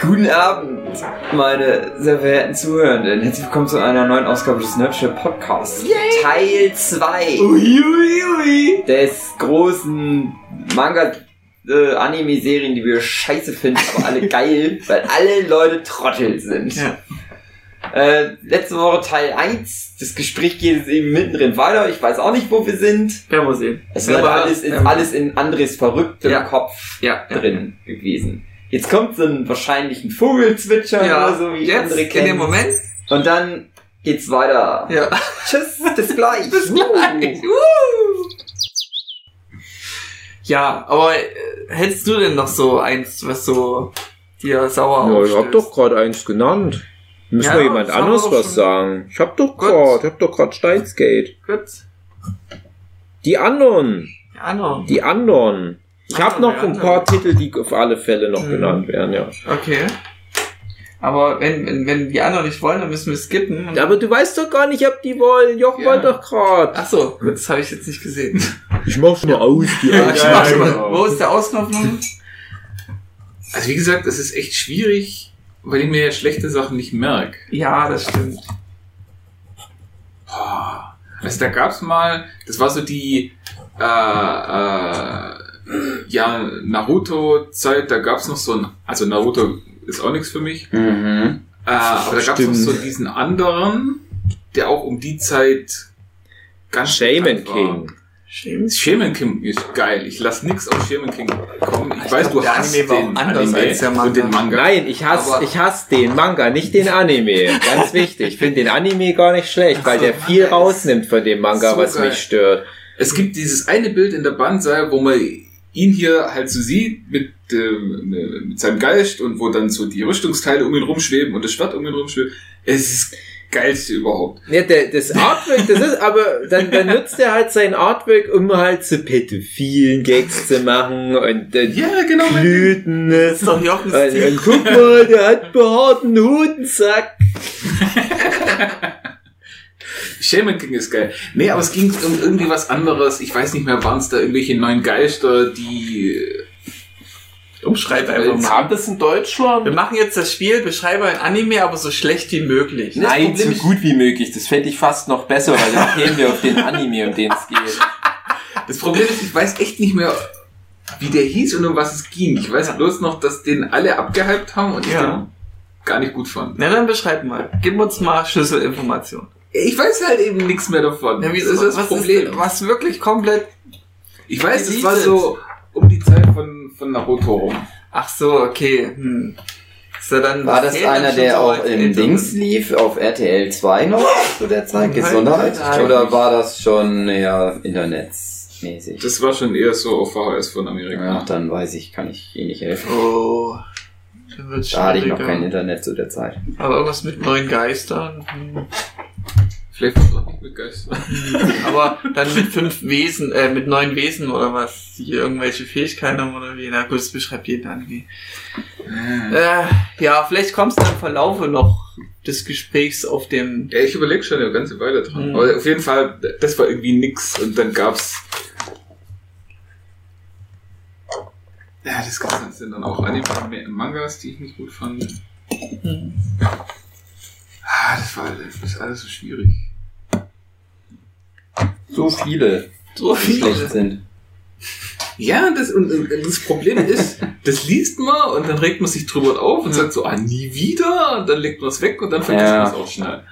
Guten Abend, meine sehr verehrten Zuhörenden. Herzlich willkommen zu einer neuen Ausgabe des Nerdship Podcasts. Teil 2 Uiuiui. des großen Manga äh, Anime-Serien, die wir scheiße finden, aber alle geil, weil alle Leute Trottel sind. Ja. Äh, letzte Woche Teil 1. Das Gespräch geht jetzt eben mittendrin weiter. Ich weiß auch nicht, wo wir sind. Werden wir sehen. Es ist aber- alles, in, alles in Andres verrücktem Ja. Kopf Ja, ja. drin gewesen. Jetzt kommt so ein wahrscheinlichen Vogelzwitscher Ja, oder so, wie jetzt, andere in kennen. dem Moment. Und dann geht's weiter. Ja. Tschüss, bis gleich. Bis gleich. Uh. Ja, aber äh, hättest du denn noch so eins, was so dir sauer Ja, ich hab doch gerade eins genannt. Müssen Ja, wir jemand anderes was sagen? Ich hab doch gerade, ich hab doch gerade Steinsgate. Gut. Die anderen, Ja, no. die anderen. Ich hab Andere, noch ein paar Titel, die auf alle Fälle noch Mhm. genannt werden, ja. Okay. Aber wenn, wenn, wenn die anderen nicht wollen, dann müssen wir skippen. Aber du weißt doch gar nicht, ob die wollen. Joch Ja. wollte doch gerade. Ach so, das habe ich jetzt nicht gesehen. Ich mach's nur aus, die Ja, ich Augen. mach schon mal. Wo ist der Ausknopf nun? Also wie gesagt, es ist echt schwierig, weil ich mir ja schlechte Sachen nicht merke. Ja, das stimmt. Boah. Also da gab's mal, das war so die äh, äh, ja, Naruto-Zeit, da gab's noch so ein, also Naruto ist auch nichts für mich, Mhm. äh, aber da gab's noch so diesen anderen, der auch um die Zeit ganz Shaman. King. Stimmt. Shaman King ist geil. Ich lass nix aus Shaman King kommen. Ich, Ich weiß, glaub, du hast Anime den anders Anime als der Manga. und den Manga. Nein, ich hasse, ich hasse den Manga, nicht den Anime. Ganz wichtig. Ich finde den Anime gar nicht schlecht, weil so, der viel rausnimmt von dem Manga, so was geil. mich stört. Es gibt dieses eine Bild in der Banzai, wo man ihn hier halt so sieht mit, ähm, mit seinem Geist und wo dann so die Rüstungsteile um ihn rumschweben und das Schwert um ihn rumschwebt. Es ist das geilste überhaupt. Ja, der, das Artwork, das ist, aber dann, dann nutzt er halt sein Artwork, um halt so pädophilen Gags zu machen und äh, Ja, genau. Blüten. Das ist doch Jochens Und, und guck mal, der hat behaarten Hutensack. Shaman King ist geil. Nee, aber es ging um irgendwie was anderes. Ich weiß nicht mehr, waren es da irgendwelche neuen Geister, die... Umschreib einfach mal. Kam das in Deutschland? Wir machen jetzt das Spiel, beschreibe ein Anime, aber so schlecht wie möglich. Das Nein, Problem so gut wie möglich. Das fände ich fast noch besser, weil dann kämen wir auf den Anime, um den es geht. Das Problem ist, ich weiß echt nicht mehr, wie der hieß und um was es ging. Ich weiß bloß noch, dass den alle abgehypt haben und ich Ja. den gar nicht gut fand. Na dann beschreib mal. Gib uns mal Schlüsselinformationen. Ich weiß halt eben nichts mehr davon. Ja, wie- das ist das was Problem. Ist, was wirklich komplett... ich weiß, es war so um die Zeit von, von Naruto rum. Ach so, okay. Hm. Dann War das einer, der so auch im? Dings lief, auf RTL 2 noch zu der Zeit? Nein. Oder war das schon ja internetsmäßig? Das war schon eher so auf VHS von Ja, Amerika. dann weiß ich, kann ich Ihnen nicht helfen. Oh. Da hatte ich noch kein Internet zu der Zeit. Aber irgendwas mit neuen Geistern. Hm. Vielleicht war es auch nicht mit Geist. Aber dann mit fünf Wesen, äh, mit neun Wesen oder was, die irgendwelche Fähigkeiten haben oder wie. Na gut, das beschreibt jeden Anime. Äh, ja, vielleicht kommst du im Verlaufe noch des Gesprächs auf dem. Ja, ich überlege schon eine ganze Weile dran. Mhm. Aber auf jeden Fall, das war irgendwie nix. Und dann gab's. Ja, das Ganze sind dann auch Anime Mangas, die ich nicht gut fand. Ah, das war das ist alles so schwierig. So viele, So die schlecht viele. sind. Ja, das, und, und das Problem ist, das liest man und dann regt man sich drüber auf und sagt so, ah, nie wieder. Und dann legt man es weg und dann vergisst Ja. man es auch schnell.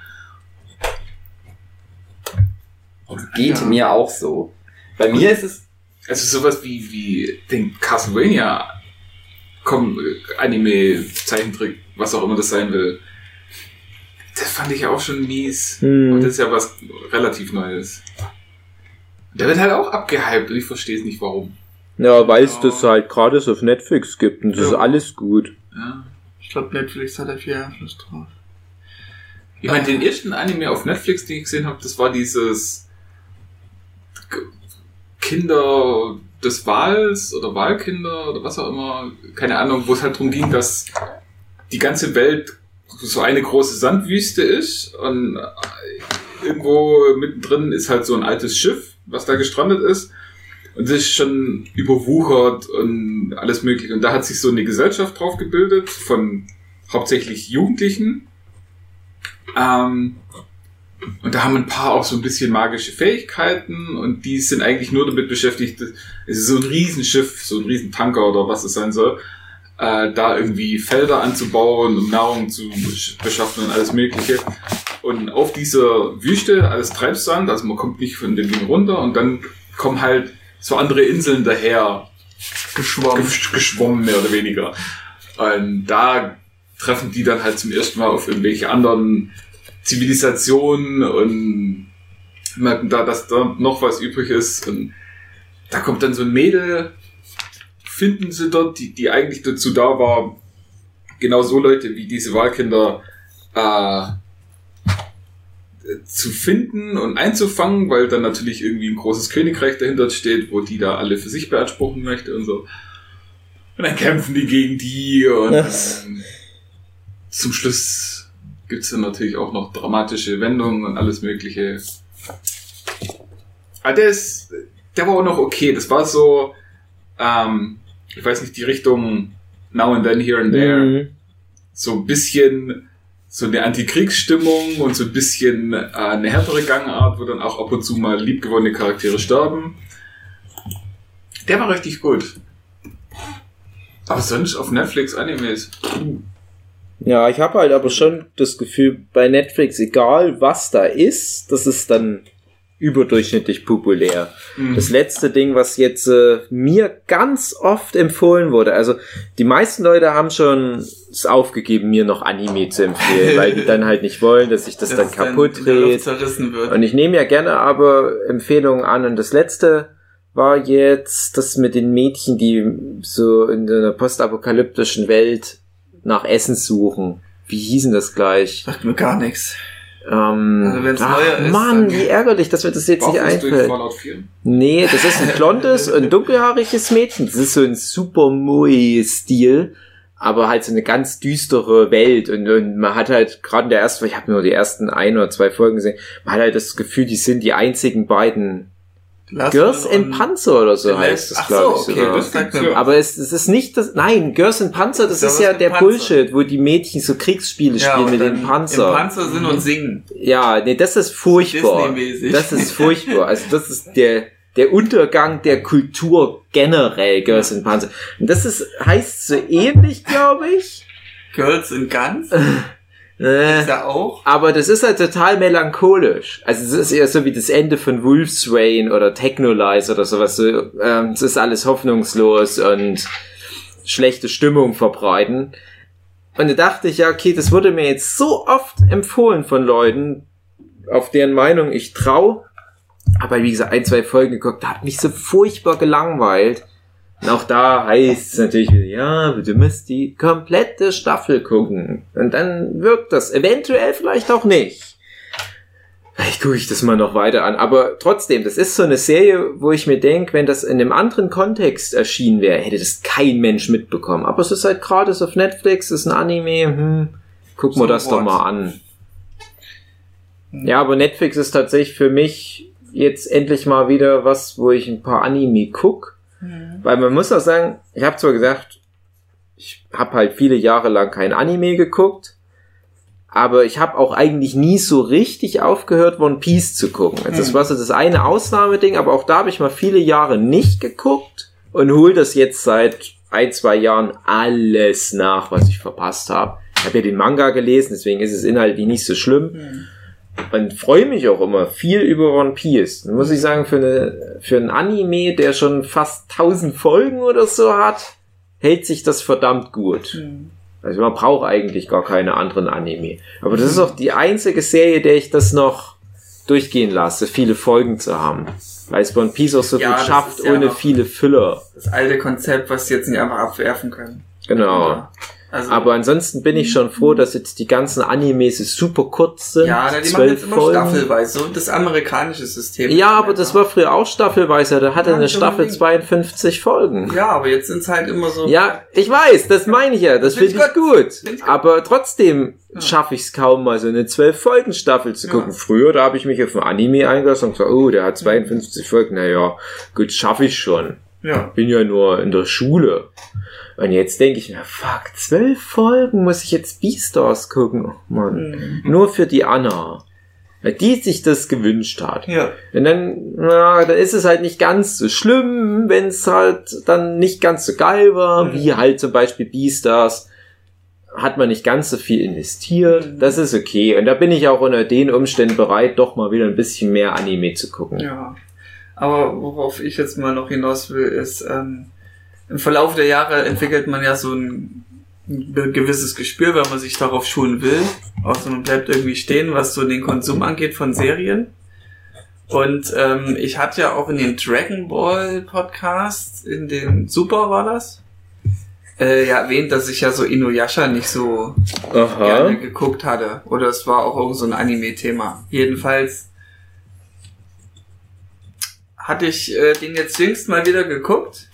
Geht Ja. mir auch so. Bei mir ist es Also sowas wie, wie den Castlevania komm, Anime, Zeichentrick, was auch immer das sein will. Das fand ich auch schon mies. Hm. Und das ist ja was relativ Neues. Der wird halt auch abgehypt und ich verstehe es nicht warum. Ja, weil es Ja. das halt gratis auf Netflix gibt und das ist Ja. alles gut. Ja. Ich glaube, Netflix hat da viel Einfluss drauf. Ich meine, den ersten Anime auf Netflix, den ich gesehen habe, das war dieses Kinder des Wals oder Wahlkinder oder was auch immer, keine Ahnung, wo es halt darum ging, dass die ganze Welt so eine große Sandwüste ist und äh, irgendwo mittendrin ist halt so ein altes Schiff, was da gestrandet ist. Und ist schon überwuchert und alles mögliche. Und da hat sich so eine Gesellschaft drauf gebildet von hauptsächlich Jugendlichen. Ähm, und da haben ein paar auch so ein bisschen magische Fähigkeiten und die sind eigentlich nur damit beschäftigt, es ist so ein Riesenschiff, so ein Riesentanker oder was es sein soll, äh, da irgendwie Felder anzubauen und Nahrung zu besch- beschaffen und alles Mögliche. Und auf dieser Wüste, alles Treibsand, also man kommt nicht von dem Ding runter und dann kommen halt so andere Inseln daher, Geschwommen. gesch- geschwommen, mehr oder weniger. Und da treffen die dann halt zum ersten Mal auf irgendwelche anderen Zivilisationen und merken da, dass da noch was übrig ist. Und da kommt dann so ein Mädel, finden sie dort, die, die eigentlich dazu da war, genau so Leute wie diese Wahlkinder äh, zu finden und einzufangen, weil dann natürlich irgendwie ein großes Königreich dahinter steht, wo die da alle für sich beanspruchen möchte und so. Und dann kämpfen die gegen die und ähm, zum Schluss gibt's dann natürlich auch noch dramatische Wendungen und alles mögliche. Aber der ist, der war auch noch okay. Das war so, ähm, ich weiß nicht, die Richtung Now and Then, Here and There Mhm. so ein bisschen so eine Antikriegsstimmung und so ein bisschen äh, eine härtere Gangart, wo dann auch ab und zu mal liebgewonnene Charaktere sterben. Der war richtig gut. Aber sonst auf Netflix Animes. Ja, ich habe halt aber schon das Gefühl, bei Netflix, egal was da ist, das ist dann überdurchschnittlich populär. Das letzte Ding, was jetzt äh, mir ganz oft empfohlen wurde, also die meisten Leute haben schon es aufgegeben, mir noch Anime zu empfehlen, weil die dann halt nicht wollen, dass sich das, dann es kaputt wird. Und ich nehme ja gerne aber Empfehlungen an. Und das letzte war jetzt das mit den Mädchen, die so in einer postapokalyptischen Welt nach Essen suchen. Wie hießen das gleich? Sagt mir gar nichts. Ähm, Also wenn's ach, neuer ist, Mann, wie ärgerlich, dass mir das jetzt nicht einfällt. Fallout 4. Nee, das ist ein blondes und dunkelhaariges Mädchen. Das ist so ein super Moe-Stil, aber halt so eine ganz düstere Welt. Und, und man hat halt gerade in der ersten, ich habe nur die ersten ein oder zwei Folgen gesehen, man hat halt das Gefühl, die sind die einzigen beiden Lass Girls in Panzer oder so heißt es, so, glaube ich. okay, das sagt mir aber es, es ist nicht das, nein, Girls in Panzer, das Girls ist ja der Panzer. Bullshit, wo die Mädchen so Kriegsspiele Ja, spielen mit den Panzer. Im Panzer sind und singen. Ja, nee, das ist furchtbar. Das ist furchtbar. Also das ist der der Untergang der Kultur generell, Girls in Panzer. Und das ist heißt so ähnlich, glaube ich. Girls in Guns. Äh, Ist ja auch. aber das ist halt total melancholisch. Also es ist eher so wie das Ende von Wolf's Rain oder Technolize oder sowas. So, ähm, es ist alles hoffnungslos und schlechte Stimmung verbreiten. Und da dachte ich, ja, okay, das wurde mir jetzt so oft empfohlen von Leuten, auf deren Meinung ich trau. Aber wie gesagt, ein, zwei Folgen geguckt, hat mich so furchtbar gelangweilt. Und auch da heißt es natürlich ja, du musst die komplette Staffel gucken. Und dann wirkt das. Eventuell vielleicht auch nicht. Vielleicht gucke ich das mal noch weiter an. Aber trotzdem, das ist so eine Serie, wo ich mir denke, wenn das in einem anderen Kontext erschienen wäre, hätte das kein Mensch mitbekommen. Aber es ist halt gratis auf Netflix, ist ein Anime, hm, gucken wir das doch what? mal an. Ja, aber Netflix ist tatsächlich für mich jetzt endlich mal wieder was, wo ich ein paar Anime guck. Weil man muss auch sagen, ich habe zwar gesagt, ich habe halt viele Jahre lang kein Anime geguckt, aber ich habe auch eigentlich nie so richtig aufgehört, One Piece zu gucken. Also das war so das eine Ausnahmeding, aber auch da habe ich mal viele Jahre nicht geguckt und hol das jetzt seit ein, zwei Jahren alles nach, was ich verpasst habe. Ich habe ja den Manga gelesen, deswegen ist es inhaltlich nicht so schlimm und freue mich auch immer viel über One Piece. Dann muss ich sagen, für, eine, für ein Anime, der schon fast 1000 Folgen oder so hat, hält sich das verdammt gut. Also man braucht eigentlich gar keine anderen Anime. Aber das ist auch die einzige Serie, der ich das noch durchgehen lasse, viele Folgen zu haben. Weil es One Piece auch so Ja, gut das schafft, ja ohne viele Füller. Das alte Konzept, was sie jetzt nicht einfach abwerfen können. Genau. Also, Aber ansonsten bin ich schon froh, dass jetzt die ganzen Animes super kurz sind. ja, die machen jetzt immer Folgen. staffelweise. So das amerikanische System. Ja, aber das war früher auch staffelweise. Da hatte Ja, eine Staffel unbedingt. 52 Folgen. Ja, aber jetzt sind es halt immer so. Ja, ich weiß, das meine ich ja. Das Find finde ich gut. Gut. Aber trotzdem Ja. schaffe ich es kaum mal, so eine 12-Folgen-Staffel zu Ja. gucken. Früher, da habe ich mich auf ein Anime eingelassen und gesagt, oh, der hat 52 Folgen. Naja, gut, schaffe ich schon. Ja. Bin ja nur in der Schule. Und jetzt denke ich mir, fuck, zwölf Folgen muss ich jetzt Beastars gucken. Oh, Mann. Mhm. Nur für die Anna. Weil die sich das gewünscht hat. Ja. Und dann, na, dann ist es halt nicht ganz so schlimm, wenn es halt dann nicht ganz so geil war, Mhm. wie halt zum Beispiel Beastars. Hat man nicht ganz so viel investiert. Mhm. Das ist okay. Und da bin ich auch unter den Umständen bereit, doch mal wieder ein bisschen mehr Anime zu gucken. Ja. Aber worauf ich jetzt mal noch hinaus will, ist, ähm, im Verlauf der Jahre entwickelt man ja so ein, ein gewisses Gespür, wenn man sich darauf schulen will. Außer man bleibt irgendwie stehen, was so den Konsum angeht von Serien. Und ähm, ich hatte ja auch in den Dragon Ball Podcast, in den Super war das, äh, ja erwähnt, dass ich ja so Inuyasha nicht so Aha. gerne geguckt hatte. Oder es war auch irgend so ein Anime-Thema. Jedenfalls hatte ich äh, den jetzt jüngst mal wieder geguckt,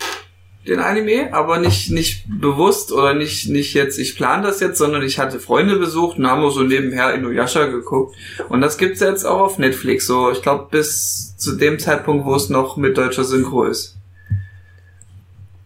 den Anime, aber nicht, nicht bewusst oder nicht, nicht jetzt, ich plane das jetzt, sondern ich hatte Freunde besucht und haben auch so nebenher Inuyasha geguckt. Und das gibt's jetzt auch auf Netflix, so ich glaube bis zu dem Zeitpunkt, wo es noch mit deutscher Synchro ist.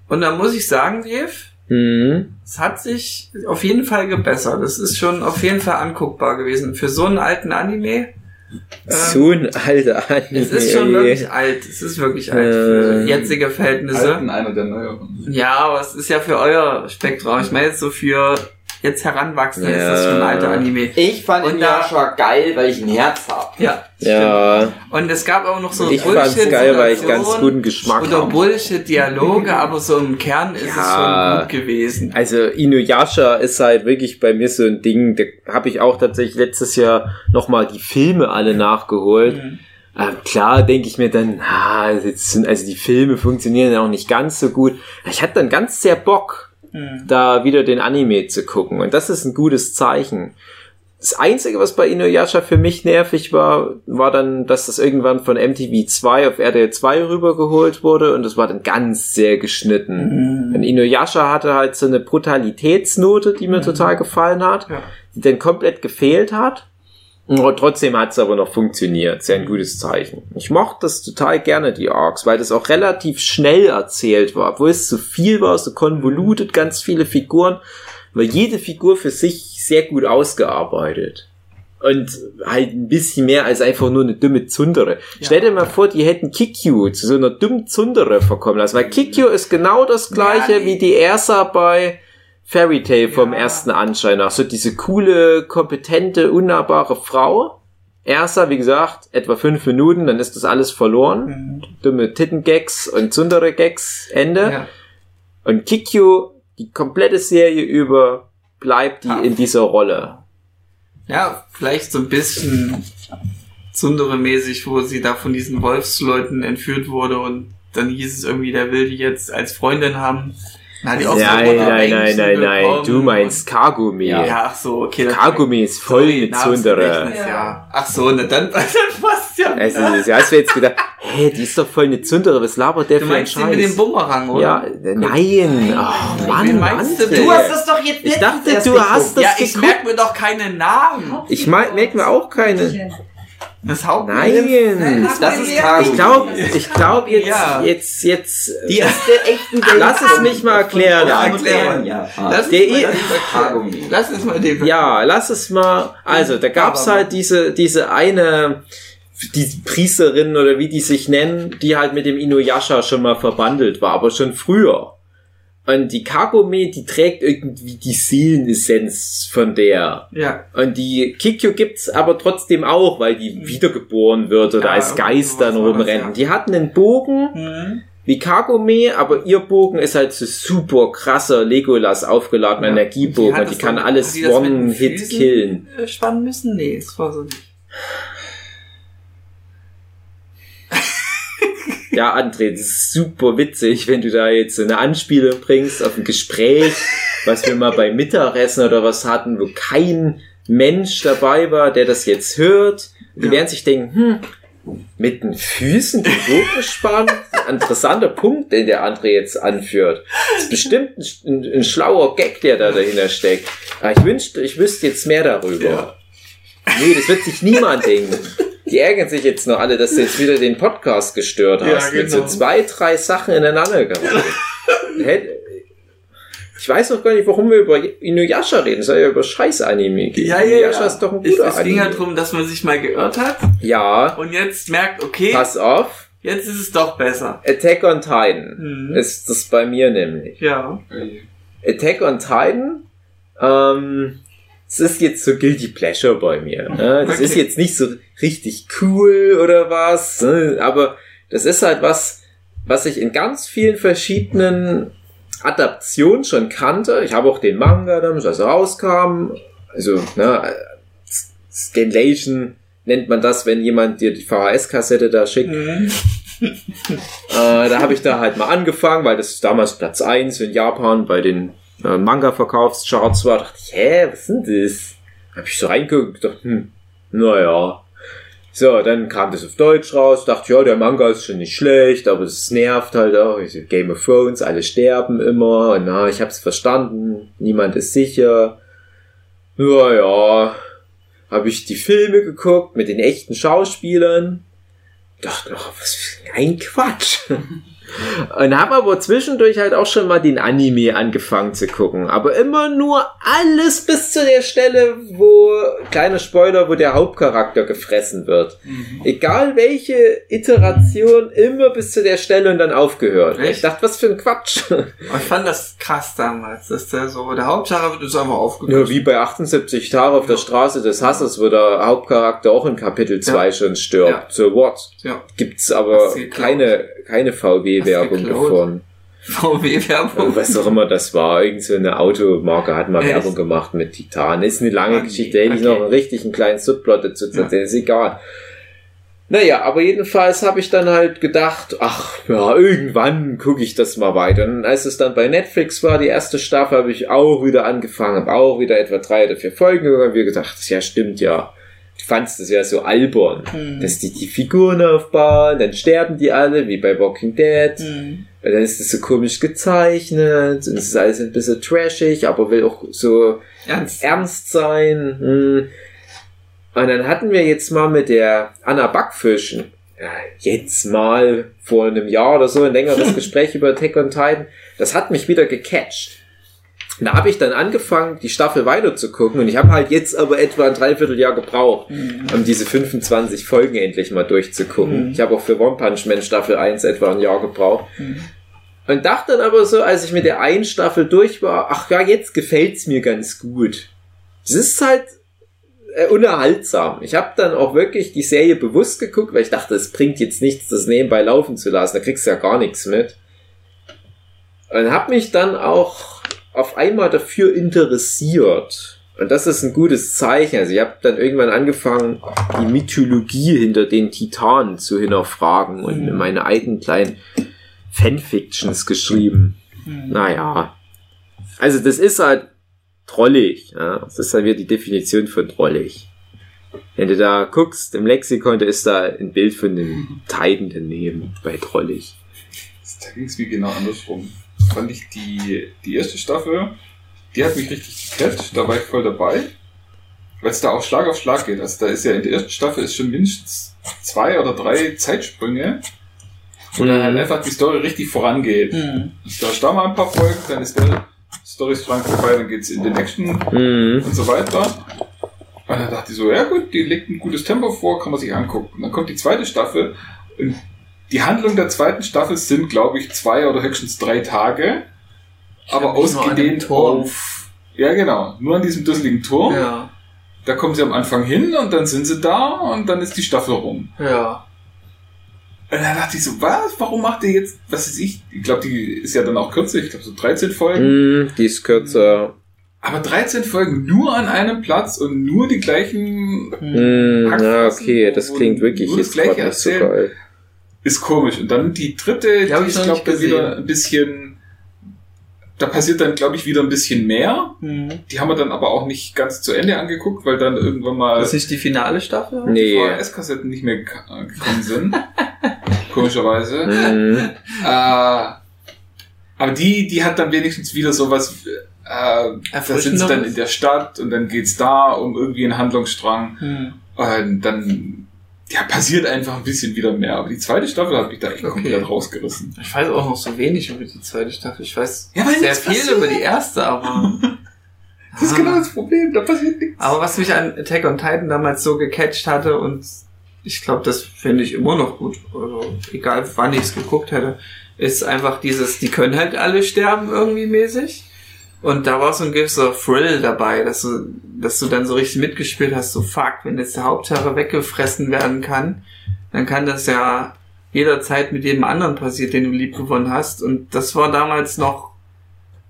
Und da muss ich sagen, Dave, Mhm. es hat sich auf jeden Fall gebessert. Es ist schon auf jeden Fall anguckbar gewesen. Für so einen alten Anime. Ähm, So ein alter Anime. es ist schon wirklich alt. Es ist wirklich alt für Äh, jetzige Verhältnisse. Alten, einer der neueren. Ja, aber es ist ja für euer Spektrum. Ich meine jetzt so für jetzt Heranwachsende ist das Ja. schon ein alter Anime. Ich fand Und Inuyasha geil, weil ich ein Herz hab. Ja. Ja, Und es gab auch noch so ich fand's geil, weil ich ganz guten Geschmack Oder habe. Bullshit-Dialoge, aber so im Kern ist Ja. es schon gut gewesen. Also Inuyasha ist halt wirklich bei mir so ein Ding, da habe ich auch tatsächlich letztes Jahr nochmal die Filme alle nachgeholt. Mhm. Ähm, klar denke ich mir dann, ah, jetzt sind, also die Filme funktionieren ja auch nicht ganz so gut. Ich hatte dann ganz sehr Bock, Mhm. da wieder den Anime zu gucken. Und das ist ein gutes Zeichen. Das Einzige, was bei Inuyasha für mich nervig war, war dann, dass das irgendwann von MTV 2 auf RTL 2 rübergeholt wurde und das war dann ganz sehr geschnitten. Mhm. Und Inuyasha hatte halt so eine Brutalitätsnote, die mir total gefallen hat, Ja. die dann komplett gefehlt hat. Trotzdem hat es aber noch funktioniert. Sehr ein gutes Zeichen. Ich mochte das total gerne, die Arcs, weil das auch relativ schnell erzählt war. Obwohl es zu viel war, so konvolutet, ganz viele Figuren, weil jede Figur für sich sehr gut ausgearbeitet. Und halt ein bisschen mehr als einfach nur eine dumme Zundere. Stell dir mal vor, die hätten Kikyu zu so einer dummen Zundere verkommen lassen. Weil Kikyu ist genau das gleiche Ja, die- wie die Ersa bei Fairy Tale vom Ja. ersten Anschein nach. So diese coole, kompetente, unnahbare Frau. Ersa, wie gesagt, etwa fünf Minuten, dann ist das alles verloren. Mhm. Dumme Tittengags und Zundere-Gags, Ende. Ja. Und Kikyu, die komplette Serie über, bleibt die Ah. in dieser Rolle. Ja, vielleicht so ein bisschen Zundere-mäßig, wo sie da von diesen Wolfsleuten entführt wurde und dann hieß es irgendwie, der will die jetzt als Freundin haben. Auch so Nein, nein, nein, nein, nein. Du meinst Kagumi. und- Ja, ach so, okay. Kagumi ist voll Sorry, mit Zundere. Ja. Ach so, na dann, dann passt ja. Also, das hast du jetzt gedacht, hä, die ist doch voll eine Zundere, was labert der du für einen meinst den mit dem Scheiß? Bumerang, oder? Ja, äh, nein. Oh, Mann, Wen meinst du? Du hast das doch jetzt Ich letztens dachte, erst du hast das ja, ich geguckt. merke mir doch keine Namen. Ich mein, merk mir auch keine. Das Haupt Nein. Das ist tragisch. Ich glaube, ich glaube jetzt, Ja. jetzt, jetzt, Die erste echten Welt. lass es mich mal erklären. Ja, erklären. Ja. Lass uns mal. Lass uns mal den Ja, lass es mal. Also, da gab's halt diese, diese eine, die Priesterin oder wie die sich nennen, die halt mit dem Inuyasha schon mal verbandelt war, aber schon früher. Und die Kagome, die trägt irgendwie die Seelenessenz von der. Ja. Und die Kikyo gibt's aber trotzdem auch, weil die wiedergeboren wird oder Ja, als Geist dann das, rumrennt. ja. Die hatten einen Bogen, Mhm. wie Kagome, aber ihr Bogen ist halt so super krasser Legolas aufgeladener Ja. Energiebogen hat und die das kann alles hat die das One-Hit killen. äh, Spannen müssen? Nee, es war so nicht. Ja, André, das ist super witzig, wenn du da jetzt eine Anspielung bringst auf ein Gespräch, was wir mal beim Mittagessen oder was hatten, wo kein Mensch dabei war, der das jetzt hört. Die Ja. werden sich denken, hm, mit den Füßen den spannen? Ein interessanter Punkt, den der André jetzt anführt. Das ist bestimmt ein, ein, ein schlauer Gag, der da dahinter steckt. Aber ich wünschte, ich wüsste jetzt mehr darüber. Ja. Nee, das wird sich niemand denken. Die ärgern sich jetzt noch alle, dass du jetzt wieder den Podcast gestört Ja, hast. Mit so genau. zwei, drei Sachen ineinander. Hätt- ich weiß noch gar nicht, warum wir über Inuyasha reden. Es soll ja über Scheiß-Anime gehen. Inuyasha ist doch ein Es, guter es ging ja Anime. darum, dass man sich mal geirrt hat Ja, und jetzt merkt, okay, pass auf. jetzt ist es doch besser. Attack on Titan Mhm. ist das bei mir nämlich. Ja. Attack on Titan, ähm, es ist jetzt so Guilty Pleasure bei mir. Ne? Das Okay. ist jetzt nicht so richtig cool oder was, ne? aber das ist halt was, was ich in ganz vielen verschiedenen Adaptionen schon kannte. Ich habe auch den Manga damals, als er rauskam, also ne, Scanlation nennt man das, wenn jemand dir die VHS-Kassette da schickt. Mhm. Äh, da habe ich da halt mal angefangen, weil das damals Platz 1 in Japan bei den äh, Manga-Verkaufscharts war. Da dachte ich, hä, was denn das? Hab ich so reingeguckt, dachte, hm, naja. So, dann kam das auf Deutsch raus, dachte, ja, der Manga ist schon nicht schlecht, aber es nervt halt auch. Game of Thrones, alle sterben immer, und na, ich hab's verstanden, niemand ist sicher. Naja, habe ich die Filme geguckt mit den echten Schauspielern dachte, oh, was für ein Quatsch. Und habe aber zwischendurch halt auch schon mal den Anime angefangen zu gucken. Aber immer nur alles bis zu der Stelle, wo, kleiner Spoiler, wo der Hauptcharakter gefressen wird. Egal welche Iteration, immer bis zu der Stelle und dann aufgehört. Echt? Ich dachte, was für ein Quatsch. Ich fand das krass damals, dass der so, der Hauptsache wird einfach Ja, aufgelöst. wie bei 78 Tage auf der Straße des Hasses, wo der Hauptcharakter auch in Kapitel 2 schon stirbt. Ja. So what? Ja. Gibt's aber keine, keine VW-Werbung davon. VW-Werbung. Was auch immer das war. Irgend so eine Automarke hat mal Echt? Werbung gemacht mit Titan. Ist eine lange Ah, nee. Geschichte. Da hätte ich Okay. noch einen richtigen kleinen Subplot dazu zu erzählen. Ist egal. Naja, aber jedenfalls habe ich dann halt gedacht, ach ja, irgendwann gucke ich das mal weiter. Und als es dann bei Netflix war, die erste Staffel, habe ich auch wieder angefangen, habe auch wieder etwa drei oder vier Folgen und wir gedacht, ja stimmt ja. Du fandst das ja so albern, Mhm. dass die die Figuren aufbauen, dann sterben die alle, wie bei Walking Dead. Mhm. Weil dann ist es so komisch gezeichnet und es ist alles ein bisschen trashig, aber will auch so Ernst. ernst sein. Hm. Und dann hatten wir jetzt mal mit der Anna Backfisch, ja, jetzt mal vor einem Jahr oder so, ein längeres Gespräch über Attack on Titan. Das hat mich wieder gecatcht. Und Da habe ich dann angefangen, die Staffel weiter zu gucken und ich habe halt jetzt aber etwa ein Dreivierteljahr gebraucht, um diese 25 Folgen endlich mal durchzugucken. Mhm. Ich habe auch für One Punch Man Staffel 1 etwa ein Jahr gebraucht. Mhm. Und dachte dann aber so, als ich mit der einen Staffel durch war, ach ja, jetzt gefällt's mir ganz gut. Das ist halt äh, unerhaltsam. Ich habe dann auch wirklich die Serie bewusst geguckt, weil ich dachte, es bringt jetzt nichts, das nebenbei laufen zu lassen. Da kriegst du ja gar nichts mit. Und habe mich dann auch auf einmal dafür interessiert. Und das ist ein gutes Zeichen. Also ich habe dann irgendwann angefangen, die Mythologie hinter den Titanen zu hinterfragen und Mhm. meine eigenen kleinen Fanfictions geschrieben. Mhm. Naja. Also das ist halt trollig. Ja? Das ist halt wieder die Definition von trollig. Wenn du da guckst, im Lexikon, da ist da ein Bild von dem Titan daneben bei trollig. Da ging es mir genau andersrum. Fand ich die, die erste Staffel, die hat mich richtig gecatcht, da war ich voll dabei. Weil es da auch Schlag auf Schlag geht. Also da ist ja in der ersten Staffel ist schon mindestens zwei oder drei Zeitsprünge, wo dann halt einfach die Story richtig vorangeht. Mhm. Da du da mal ein paar Folgen, dann ist der Storystrang vorbei, dann geht's in den Action Mhm. und so weiter. Und dann dachte ich so, ja gut, die legt ein gutes Tempo vor, kann man sich angucken. Und dann kommt die zweite Staffel. Und die Handlung der zweiten Staffel sind, glaube ich, zwei oder höchstens drei Tage. Aber an dem ausgedehnt Turm. auf... Ja, genau. Nur an diesem dusseligen Turm. Ja. Da kommen sie am Anfang hin und dann sind sie da und dann ist die Staffel rum. Ja. Und dann dachte ich so, was? Warum macht ihr jetzt, was weiß ich, ich glaube, die ist ja dann auch kürzer, ich glaube so 13 Folgen. Mhm, die ist kürzer. Aber 13 Folgen nur an einem Platz und nur die gleichen Mhm, ja, Hackfressen, okay, das klingt wirklich nur das jetzt Gleiche gerade nicht so geil. Ist komisch. Und dann die dritte, die, hab ich ist, noch glaube nicht ich, wieder ein bisschen, da passiert dann, glaube ich, wieder ein bisschen mehr. Mhm. Die haben wir dann aber auch nicht ganz zu Ende angeguckt, weil dann irgendwann mal Das ist die finale Staffel? die Nee. VHS-Kassetten nicht mehr äh, gekommen sind. Komischerweise. Mhm. Äh, aber die, die hat dann wenigstens wieder sowas, äh, da sind sie dann in der Stadt und dann geht's da um irgendwie einen Handlungsstrang. Mhm. Und dann ja, passiert einfach ein bisschen wieder mehr. Aber die zweite Staffel hat mich da echt Okay. komplett rausgerissen. Ich weiß auch noch so wenig über die zweite Staffel. Ich weiß Ja, sehr viel passiert. über die erste, aber. Das ist genau das Problem, da passiert nichts. Aber was mich an Attack on Titan damals so gecatcht hatte und ich glaube, das finde ich immer noch gut, also egal wann ich es geguckt hätte, ist einfach dieses, die können halt alle sterben irgendwie mäßig. Und da war so ein gewisser Thrill dabei, dass du, dass du dann so richtig mitgespielt hast, so fuck, wenn jetzt der Hauptherr weggefressen werden kann, dann kann das ja jederzeit mit jedem anderen passiert, den du lieb gewonnen hast. Und das war damals noch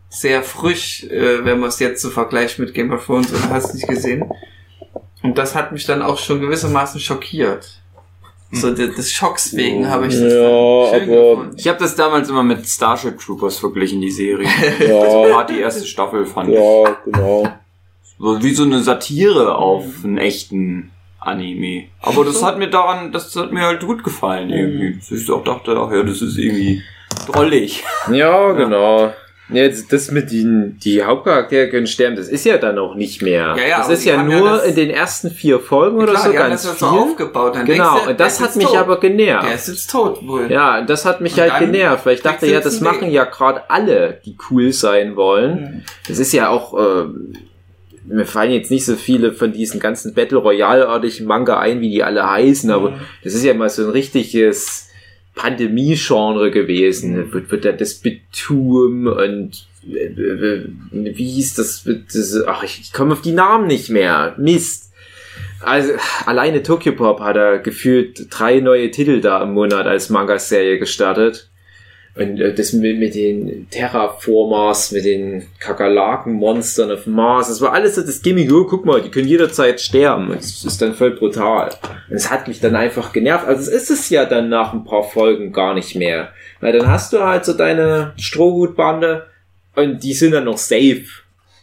sehr frisch, äh, wenn man es jetzt so vergleicht mit Game of Thrones oder hast nicht gesehen. Und das hat mich dann auch schon gewissermaßen schockiert. So des, des Schocks wegen habe ich das Ja, schön aber- gefunden. Ich habe das damals immer mit Starship Troopers verglichen, die Serie. Ja, Gerade die erste Staffel fand ich. ja, genau. So wie so eine Satire auf einen echten Anime. Aber das hat mir daran, das hat mir halt gut gefallen irgendwie. Dass ich auch dachte, ach ja, das ist irgendwie drollig. Ja, genau. Jetzt das mit den die Hauptcharaktere können sterben, das ist ja dann auch nicht mehr. Ja, ja, das ist ja haben ja nur das- in den ersten vier Folgen oder Klar, so haben ganz das viel. ja so aufgebaut. Dann genau, du, und das hat mich tot. aber genervt. Der ist jetzt tot wohl. Ja, das hat mich Und halt genervt, weil ich dachte, ja, das machen Weg. ja gerade alle, die cool sein wollen. Mhm. Das ist ja auch, äh, mir fallen jetzt nicht so viele von diesen ganzen Battle Royale-artigen Manga ein, wie die alle heißen, aber Mhm. das ist ja mal so ein richtiges Pandemie-Genre gewesen. Mhm. Wird, wird da das Betum und äh, äh, wie hieß das, das ach, ich, ich komme auf die Namen nicht mehr. Mist. Also, alleine Tokyo Pop hat er gefühlt drei neue Titel da im Monat als Manga-Serie gestartet. Und äh, das mit, mit den Terraformers, mit den Kakerlaken-Monstern auf Mars, das war alles so das Gimmick, oh, guck mal, die können jederzeit sterben. Das ist dann voll brutal. Und es hat mich dann einfach genervt. Also es ist es ja dann nach ein paar Folgen gar nicht mehr. Weil dann hast du halt so deine Strohhutbande und die sind dann noch safe.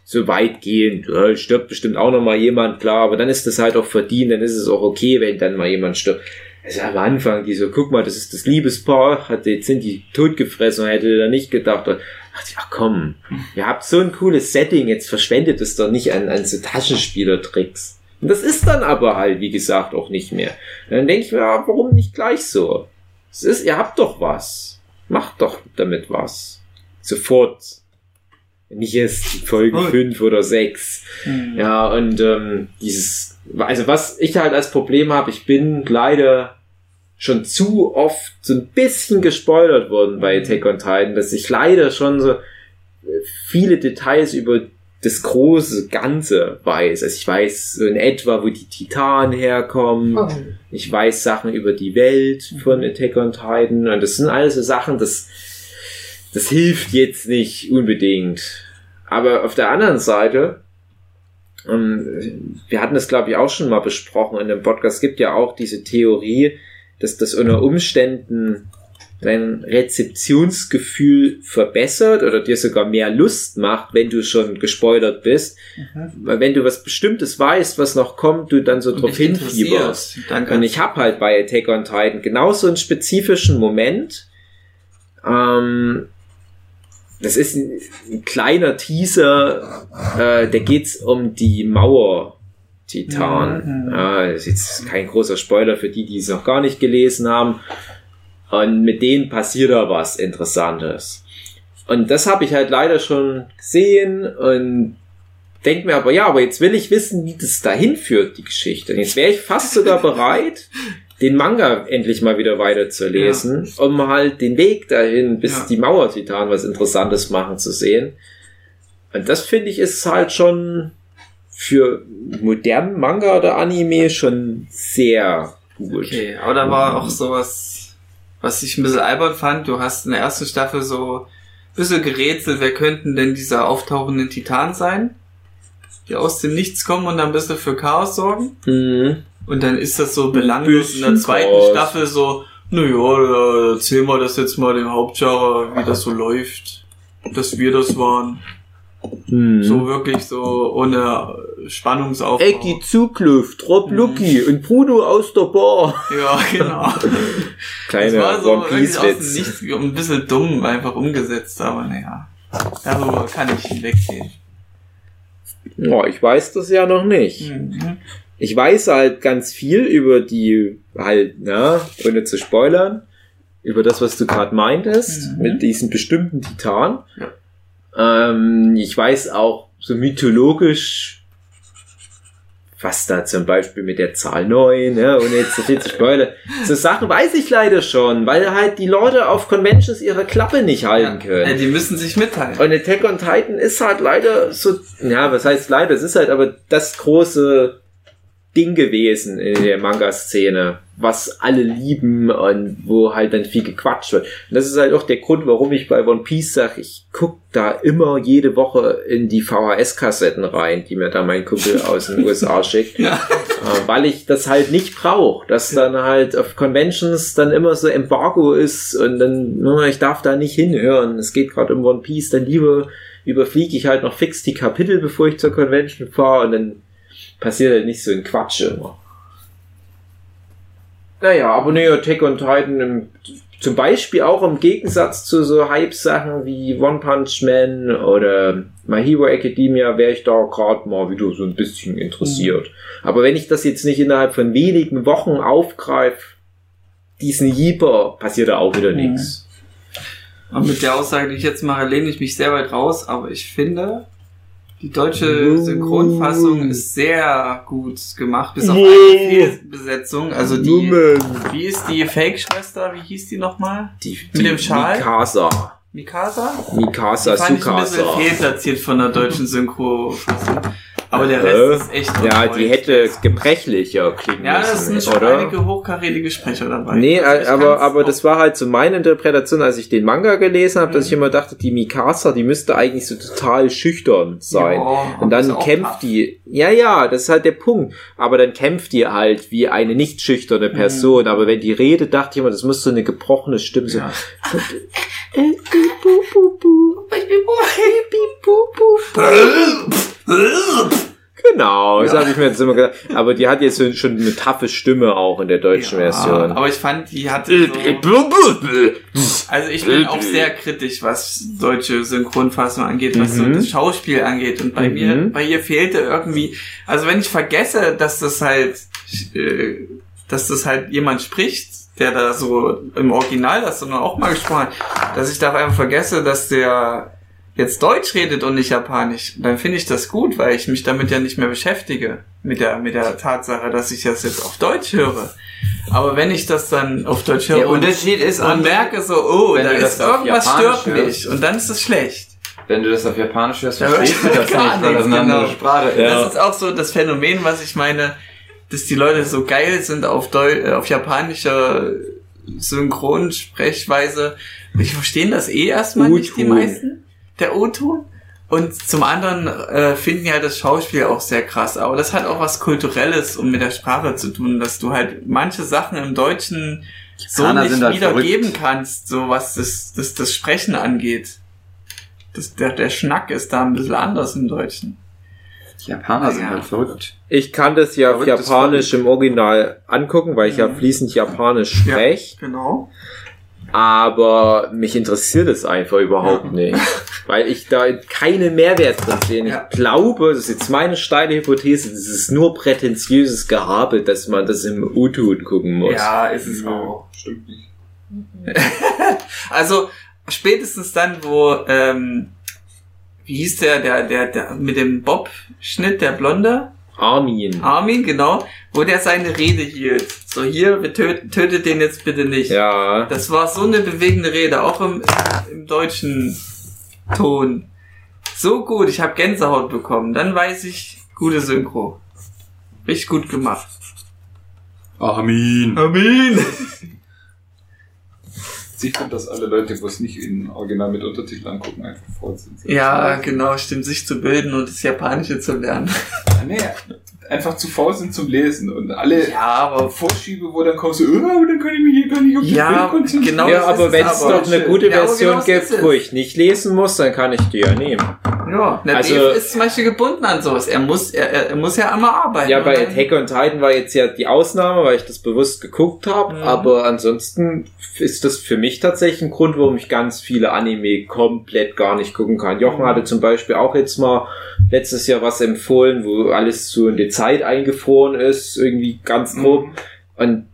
So weitgehend. Ja, stirbt bestimmt auch noch mal jemand, klar, aber dann ist das halt auch verdient, dann ist es auch okay, wenn dann mal jemand stirbt. Also am Anfang, die so, guck mal, das ist das Liebespaar, hat, jetzt sind die totgefressen und hätte da nicht gedacht. Und ich, ach komm, ihr habt so ein cooles Setting, jetzt verschwendet es doch nicht an, an so Taschenspielertricks. Und das ist dann aber halt, wie gesagt, auch nicht mehr. Und dann denke ich mir, ja, warum nicht gleich so? Es ist, ihr habt doch was. Macht doch damit was. Sofort. Nicht erst Folge Voll. 5 oder 6. Mhm. Ja, und ähm, dieses, also was ich halt als Problem habe, ich bin leider schon zu oft so ein bisschen gespoilert worden bei Attack on Titan, dass ich leider schon so äh, viele Details über das große Ganze weiß. Also ich weiß so in etwa, wo die Titanen herkommen. Oh. Ich weiß Sachen über die Welt von Attack on Titan. Und das sind alles so Sachen, das, das hilft jetzt nicht unbedingt. Aber auf der anderen Seite, ähm, wir hatten das glaube ich auch schon mal besprochen in dem Podcast, es gibt ja auch diese Theorie, dass das unter Umständen dein Rezeptionsgefühl verbessert oder dir sogar mehr Lust macht, wenn du schon gespoilert bist. Weil wenn du was Bestimmtes weißt, was noch kommt, du dann so Und drauf hinfieberst. Und ich habe halt bei Attack on Titan genau so einen spezifischen Moment. Ähm, das ist ein, ein kleiner Teaser, äh, da geht's um die Mauer. Titan. Mhm. Ja, das ist jetzt kein großer Spoiler für die, die es noch gar nicht gelesen haben. Und mit denen passiert da was Interessantes. Und das habe ich halt leider schon gesehen und denk mir aber, ja, aber jetzt will ich wissen, wie das dahin führt, die Geschichte. Und jetzt wäre ich fast sogar bereit, den Manga endlich mal wieder weiterzulesen, um halt den Weg dahin, bis Ja. die Mauer-Titan was Interessantes machen zu sehen. Und das finde ich ist halt schon für modernen Manga oder Anime schon sehr gut. Okay, aber da war auch sowas, was ich ein bisschen albern fand. Du hast in der ersten Staffel so ein bisschen gerätselt, wer könnten denn dieser auftauchenden Titan sein? Die aus dem Nichts kommen und dann ein bisschen für Chaos sorgen. Mhm. Und dann ist das so belanglos in der zweiten Chaos. Staffel so, naja, erzähl mal das jetzt mal dem Hauptgenre, wie das so läuft. Dass wir das waren. Mhm. So wirklich so ohne Spannungsaufbau. Ecki Zugluft, Rob Mhm. Lucky und Bruno aus der Bar. Ja, genau. Kleiner das war so One Piece Witz. Nichts ein bisschen dumm einfach umgesetzt, aber naja. Darüber kann ich hinwegsehen. Ja, ich weiß das ja noch nicht. Mhm. ich weiß halt ganz viel über die, halt, na, ohne zu spoilern, über das, was du gerade meintest, Mhm. mit diesen bestimmten Titan. Ja. Ähm, ich weiß auch so mythologisch, was da zum Beispiel mit der Zahl 9, ne, ohne jetzt so viel zu spoilern. So Sachen weiß ich leider schon, weil halt die Leute auf Conventions ihre Klappe nicht halten können. Ja, die müssen sich mitteilen. Und Attack on Titan ist halt leider so, ja, was heißt leider? Es ist halt aber das große Ding gewesen in der Manga-Szene, was alle lieben und wo halt dann viel gequatscht wird. Und das ist halt auch der Grund, warum ich bei One Piece sage, ich guck da immer jede Woche in die VHS-Kassetten rein, die mir da mein Kumpel aus den USA schickt. Ja. Äh, weil ich das halt nicht brauche, dass dann halt auf Conventions dann immer so Embargo ist und dann, ich darf da nicht hinhören. Es geht gerade um One Piece, dann lieber überfliege ich halt noch fix die Kapitel, bevor ich zur Convention fahre und dann passiert halt nicht so ein Quatsch immer. Naja, aber nee, Attack on Titan im, zum Beispiel auch im Gegensatz zu so Hype-Sachen wie One Punch Man oder My Hero Academia wäre ich da gerade mal wieder so ein bisschen interessiert. Aber wenn ich das jetzt nicht innerhalb von wenigen Wochen aufgreife, diesen Jeeper, passiert da auch wieder Mhm. nichts. Und mit der Aussage, die ich jetzt mache, lehne ich mich sehr weit raus, aber ich finde, die deutsche. Synchronfassung ist sehr gut gemacht, bis auf eine Fehlbesetzung. Also die, wie ist die Fake-Schwester, wie hieß die nochmal? Die, Mit dem Schal? Mikasa. Mikasa? Mikasa Die fand ich ein bisschen Sukasa. fehlplatziert von der deutschen Synchro-Fassung. Aber der Äh, Rest ist echt Ja, die hätte gebrechlicher klingen Ja, das müssen, sind schon oder? einige hochkarätige Sprecher dabei. Nee, Also aber, aber das war halt so meine Interpretation, als ich den Manga gelesen habe, dass Mhm. ich immer dachte, die Mikasa, die müsste eigentlich so total schüchtern sein. Ja, Und dann kämpft die, ja, ja, das ist halt der Punkt. Aber dann kämpft die halt wie eine nicht schüchterne Mhm. Person. Aber wenn die redet, dachte ich immer, das muss so eine gebrochene Stimme sein. Ja. Genau, das Ja. habe ich mir jetzt immer gedacht. Aber die hat jetzt so- schon eine taffe Stimme auch in der deutschen Ja, Version. Aber ich fand, die hatte so, Also ich bin auch sehr kritisch, was deutsche Synchronfassung angeht, was so Mhm. das Schauspiel angeht. Und bei Mhm. mir, bei ihr fehlte irgendwie, also wenn ich vergesse, dass das halt, äh, dass das halt jemand spricht, der da so im Original das sondern auch mal gesprochen hat, dass ich da einfach vergesse, dass der jetzt Deutsch redet und nicht Japanisch, dann finde ich das gut, weil ich mich damit ja nicht mehr beschäftige, mit der, mit der Tatsache, dass ich das jetzt auf Deutsch höre. Aber wenn ich das dann auf Deutsch höre Der und Unterschied ist und merke so, oh, da ist irgendwas Japanisch stört hörst. mich und dann ist es schlecht. wenn du das auf Japanisch hörst, verstehst du das gar nicht, weil das eine andere genau. Sprache ist. Ja. Das ist auch so das Phänomen, was ich meine, dass die Leute so geil sind auf, Deu äh, auf japanischer Synchronsprechweise. Ich verstehen das eh erstmal nicht, die meisten. Der O-Ton. Und zum anderen äh, finden ja das Schauspiel auch sehr krass. Aber das hat auch was Kulturelles und mit der Sprache zu tun, dass du halt manche Sachen im Deutschen so Japaner nicht sind halt wiedergeben verrückt. kannst, so was das, das, das Sprechen angeht. Das, der, der Schnack ist da ein bisschen anders im Deutschen. Die Japaner sind Ja. halt verrückt. Ich kann das ja auf Japanisch im Original angucken, weil ich ja Mhm. fließend Japanisch spreche. Genau. Aber mich interessiert es einfach überhaupt nicht. Weil ich da keinen Mehrwert drin sehe. Ja. Ich glaube, das ist jetzt meine steile Hypothese, das ist nur prätentiöses Gehabe, dass man das im U-Tun gucken muss. Ja, ist es auch. Stimmt nicht. Also spätestens dann, wo ähm, wie hieß der, der, der, der mit dem Bob-Schnitt, der Blonde? Armin. Armin, genau, wo der seine Rede hielt. So hier, wir töten, tötet den jetzt bitte nicht. Ja. Das war so eine bewegende Rede, auch im, im deutschen Ton. So gut, ich habe Gänsehaut bekommen. Dann weiß ich, gute Synchro. Richtig gut gemacht. Armin. Amen. Ich finde, dass alle Leute, wo es nicht in Original mit Untertitel angucken, einfach faul sind. Ja, genau, stimmt, sich zu bilden und das Japanische zu lernen. Nee, einfach zu faul sind zum Lesen und alle Ja, aber Vorschiebe, wo dann kommst du, oh, aber dann kann ich mich hier gar nicht auf das Ja, konzentrieren. genau. ja, aber wenn es doch eine gute Ja, aber Version genau gibt, wo ich nicht lesen muss, dann kann ich die ja nehmen. Ja, der Also- Dave ist zum Beispiel gebunden an sowas. Er muss, er, er, muss ja einmal arbeiten. Ja, bei Attack on Titan war jetzt ja die Ausnahme, weil ich das bewusst geguckt habe. Mhm. Aber ansonsten ist das für mich tatsächlich ein Grund, warum ich ganz viele Anime komplett gar nicht gucken kann. Jochen Mhm. hatte zum Beispiel auch jetzt mal letztes Jahr was empfohlen, wo alles so in die Zeit eingefroren ist, irgendwie ganz grob. Mhm. Und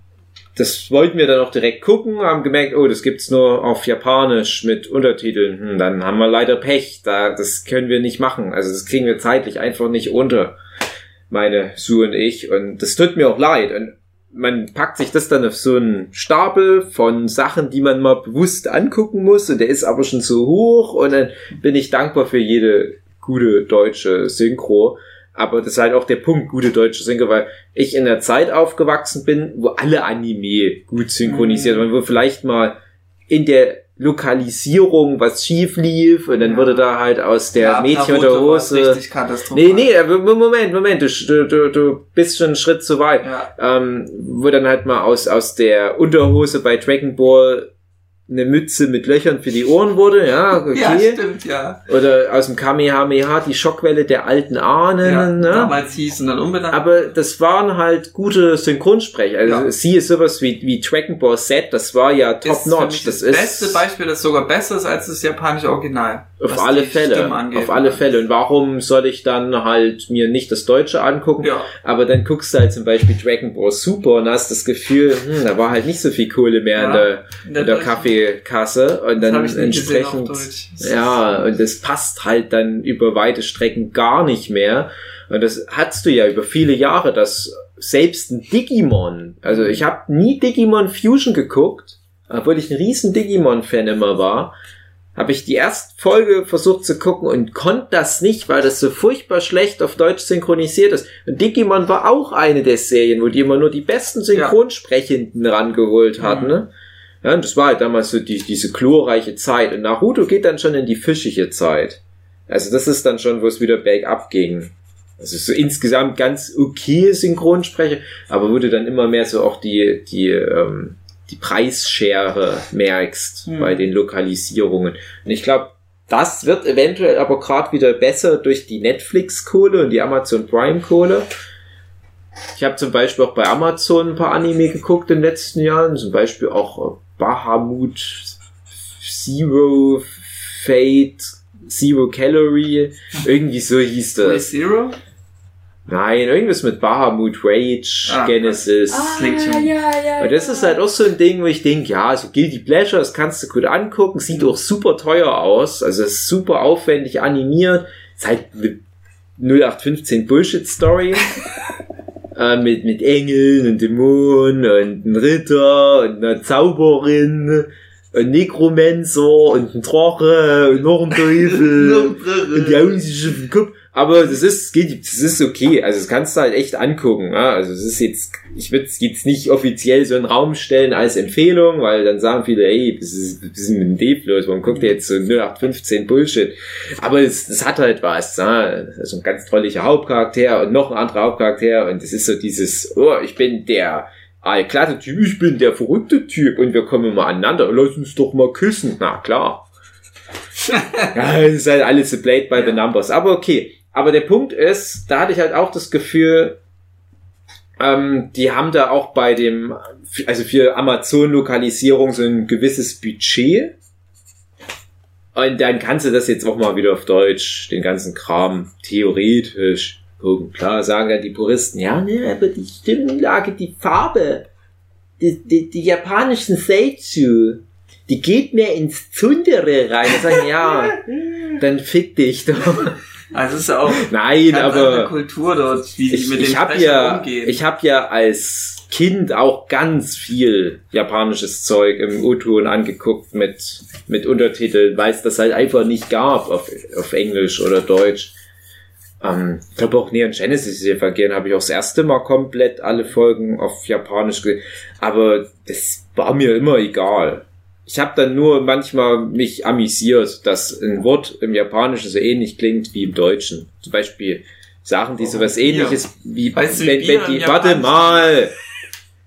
das wollten wir dann auch direkt gucken, haben gemerkt, oh, das gibt's nur auf Japanisch mit Untertiteln. Hm, dann haben wir leider Pech. Da, das können wir nicht machen. Also das kriegen wir zeitlich einfach nicht unter. Meine Sue und ich. Und das tut mir auch leid. Und man packt sich das dann auf so einen Stapel von Sachen, die man mal bewusst angucken muss. Und der ist aber schon so hoch. Und dann bin ich dankbar für jede gute deutsche Synchro. Aber das ist halt auch der Punkt, gute deutsche Synchro, weil ich in der Zeit aufgewachsen bin, wo alle Anime gut synchronisiert waren, wo vielleicht mal in der Lokalisierung was schief lief und dann Ja. wurde da halt aus der Ja, Mädchen war Hose. Nee, nee, Moment, Moment, du, du, du bist schon einen Schritt zu weit. Ja. Ähm, wo dann halt mal aus, aus der Unterhose bei Dragon Ball eine Mütze mit Löchern für die Ohren wurde, ja, okay. ja, stimmt, ja. Oder aus dem Kamehameha die Schockwelle der alten Ahnen, ja ne? Damals hieß und dann unbenannt. Aber das waren halt gute Synchronsprecher. Also Ja. siehe sowas wie, wie Dragon Ball Z, das war ja top ist für notch. mich Das, das, ist beste Beispiel, das sogar besser ist als das japanische Original. auf alle Fälle. Angeht. Auf alle Fälle. Und warum soll ich dann halt mir nicht das Deutsche angucken? Ja. Aber dann guckst du halt zum Beispiel Dragon Ball Super und hast das Gefühl, hm, da war halt nicht so viel Kohle mehr in Ja. der, In der in der Deutschen- Kaffeekasse. Und dann gesehen entsprechend. Deutsch. Ja, und das passt halt dann über weite Strecken gar nicht mehr. Und das hattest du ja über viele Jahre, dass selbst ein Digimon, also ich habe nie Digimon Fusion geguckt, obwohl ich ein riesen Digimon-Fan immer war, habe ich die erste Folge versucht zu gucken und konnte das nicht, weil das so furchtbar schlecht auf Deutsch synchronisiert ist. Und Digimon war auch eine der Serien, wo die immer nur die besten Synchronsprechenden rangeholt hatten. Ne? Ja, und das war halt damals so die, diese chlorreiche Zeit. Und Naruto geht dann schon in die fischige Zeit. Also das ist dann schon, wo es wieder bergab ging. Also so insgesamt ganz okay Synchronsprecher, aber wo du dann immer mehr so auch die, die, ähm, die Preisschere merkst Hm. bei den Lokalisierungen. Und ich glaube, das wird eventuell aber gerade wieder besser durch die Netflix-Kohle und die Amazon Prime-Kohle. Ich habe zum Beispiel auch bei Amazon ein paar Anime geguckt in den letzten Jahren, zum Beispiel auch äh, Bahamut, Zero, Fate, Zero Calorie, irgendwie so hieß das. Zero? Nein, irgendwas mit Bahamut, Rage, Ah, Genesis. klingt schon. ja, ja. Und das ist halt auch so ein Ding, wo ich denke, ja, so Guilty Pleasure, das kannst du gut angucken, sieht auch super teuer aus, also ist super aufwendig animiert, ist halt eine 0815 Bullshit-Story. äh, mit, mit Engeln und Dämonen und einem Ritter und einer Zauberin und Nekromancer und ein Drache und noch ein Teufel und die hauen sich auf den Kopf. Aber das ist, geht, das ist okay. Also das kannst du halt echt angucken. Ja? Also es ist jetzt, ich würde es jetzt nicht offiziell so in den Raum stellen als Empfehlung, weil dann sagen viele, ey, das ist, das ist mit dem los, warum guckt ihr jetzt so 0815 Bullshit? Aber es, es hat halt was. Ja? Also ein ganz trolliger Hauptcharakter und noch ein anderer Hauptcharakter und es ist so dieses, oh, ich bin der allglatte Typ, ich bin der verrückte Typ und wir kommen mal aneinander, lass uns doch mal küssen. Na klar. ja, es ist halt alles so played by the numbers. Aber okay. Aber der Punkt ist, da hatte ich halt auch das Gefühl, ähm, die haben da auch bei dem, also für Amazon-Lokalisierung so ein gewisses Budget. Und dann kannst du das jetzt auch mal wieder auf Deutsch, den ganzen Kram, theoretisch gucken. Klar, sagen dann die Puristen, ja, ne, aber die Stimmlage, die Farbe, die, die, die japanischen Seitsu, die geht mir ins Zundere rein. Sagen, ja, dann fick dich doch. Also es ist auch Nein, aber Kultur dort, wie die ich, mit ich den Sprechern ja, umgehen. ich habe ja als Kind auch ganz viel japanisches Zeug im O-Ton angeguckt mit mit Untertiteln, weil es das halt einfach nicht gab auf, auf Englisch oder Deutsch. Ähm, ich glaube auch Neon Genesis Evangelion habe ich auch das erste Mal komplett alle Folgen auf Japanisch gesehen, aber das war mir immer egal. Ich habe dann nur manchmal mich amüsiert, dass ein Wort im Japanischen so ähnlich klingt wie im Deutschen. Zum Beispiel Sachen, die Oh, sowas Bier. ähnliches wie, Weißt du, wie wenn, Bier wenn im die, warte Japanischen mal.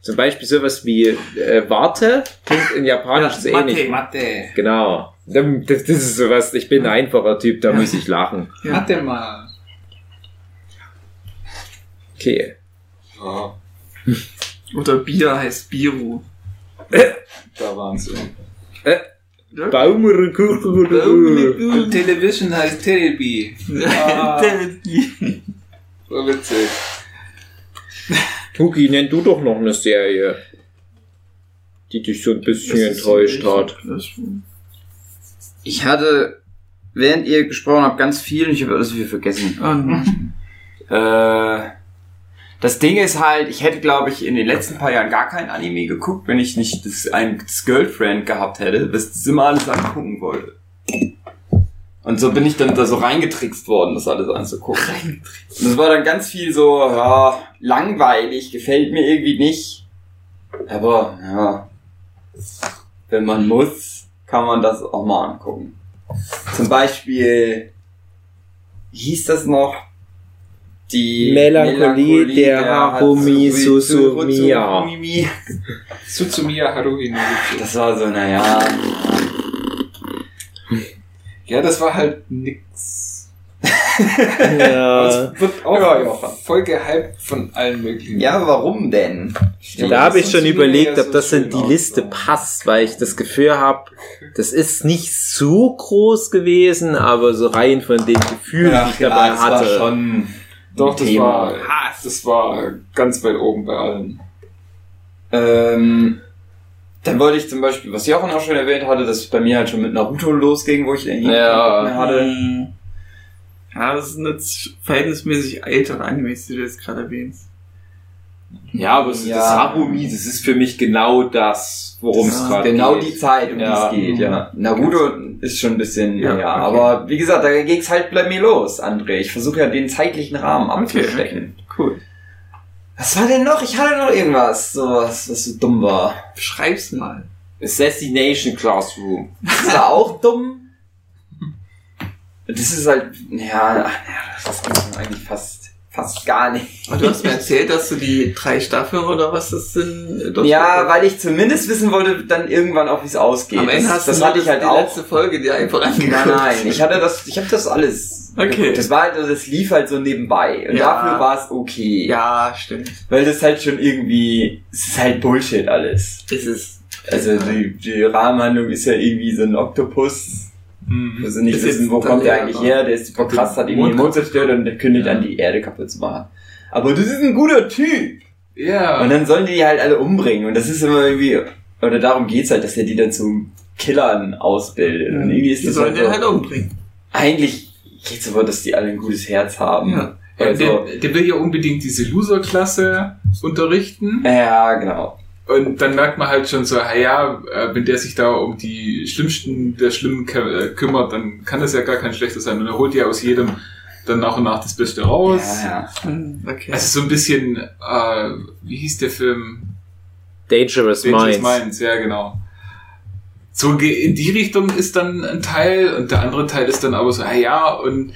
Zum Beispiel sowas wie äh, Warte klingt in Japanisch so ähnlich. Mathe. Mathe. Genau. Das, das ist sowas, ich bin ein einfacher Typ, da muss ich lachen. Ja. Der mal. Okay. Ja, Oder Bier heißt Biru. der Wahnsinn. Baumrekuchen. Und Television heißt Telebi. Ah, so witzig. Tuki, nenn du doch noch eine Serie, die dich so ein bisschen enttäuscht hat. Ich hatte, während ihr gesprochen habt, ganz viel und ich habe alles wieder vergessen. Und Äh, das Ding ist halt, ich hätte, glaube ich, in den letzten paar Jahren gar kein Anime geguckt, wenn ich nicht das, ein das Girlfriend gehabt hätte, das das immer alles angucken wollte. Und so bin ich dann da so reingetrickst worden, das alles anzugucken. Und das war dann ganz viel so, ja, langweilig, gefällt mir irgendwie nicht. Aber, ja, wenn man muss, kann man das auch mal angucken. Zum Beispiel, wie hieß das noch? Die Melancholie der Harumi Hatsumi- Suzumiya. Haruhi no Yuki. Das war so, naja, Ja, das war halt nix. Ja. Es wird auch Ja, ja. voll gehypt von allen möglichen. ja, warum denn? Ja, da habe ich schon überlegt, ob so das in die Liste so. passt, weil ich das Gefühl habe, das ist nicht so groß gewesen, aber so rein von den Gefühlen, die ich dabei das war hatte. schon Doch, das Thema. war, das war ganz weit oben bei allen. Ähm, dann wollte ich zum Beispiel, was Jochen auch schon erwähnt hatte, dass es bei mir halt schon mit Naruto losging, wo ich irgendwie Ja. mehr hatte. Mhm. Ja, das sind jetzt verhältnismäßig ältere Animes, die du jetzt gerade erwähnst. Ja, aber das, Ja. das Harumi, das ist für mich genau das, worum es gerade Genau geht. die Zeit, um Ja. die es geht, ja. Naruto ist schon ein bisschen, Ja, ja, okay. aber wie gesagt, da ging's halt bei mir los, André. Ich versuche ja den zeitlichen Rahmen Okay, abzustecken. Cool. Was war denn noch? Ich hatte noch irgendwas, sowas, was so dumm war. Beschreib's mal. Assassination Classroom. Das war auch dumm. Das ist halt, ja, das ist eigentlich fast, fast gar nicht. Aber du hast mir erzählt, dass du die drei Staffeln oder was das sind. Ja, verfolgt weil ich zumindest wissen wollte, dann irgendwann auch, wie es ausgeht. Am Ende das hast das du hatte ich halt die auch. letzte Folge dir einfach angeguckt. Nein, nein, ich hatte das, ich habe das alles. Okay. geguckt. Das war halt, das lief halt so nebenbei. Und Ja. dafür war es okay. Ja, stimmt. Weil das halt schon irgendwie, es ist halt Bullshit alles. Das ist. Also die, die Rahmenhandlung ist ja irgendwie so ein Oktopus. Mhm. Also nicht Ist wissen, wo kommt der eigentlich her, der ist super krass, hat irgendwie den Mond zerstört und der kündigt an, die Erde kaputt zu machen. Aber das ist ein guter Typ. Ja. Und dann sollen die die halt alle umbringen. Und das ist immer irgendwie, oder darum geht's halt, dass er die dann zu Killern ausbildet. Und irgendwie ist Die das sollen halt, den so, halt umbringen. eigentlich geht's aber, dass die alle ein gutes Herz haben. Ja. Ja, Also, der, der will ja unbedingt diese Loser-Klasse unterrichten. ja, genau. Und dann merkt man halt schon so, ah ja, äh, wenn der sich da um die Schlimmsten der Schlimmen äh, kümmert, dann kann das ja gar kein schlechter sein. Und er holt ja aus jedem dann nach und nach das Beste raus. Ja, ja. Hm, Okay. Also so ein bisschen, äh, wie hieß der Film? Dangerous, Dangerous Minds. Minds, ja genau. So in die Richtung ist dann ein Teil und der andere Teil ist dann aber so, ah ja, und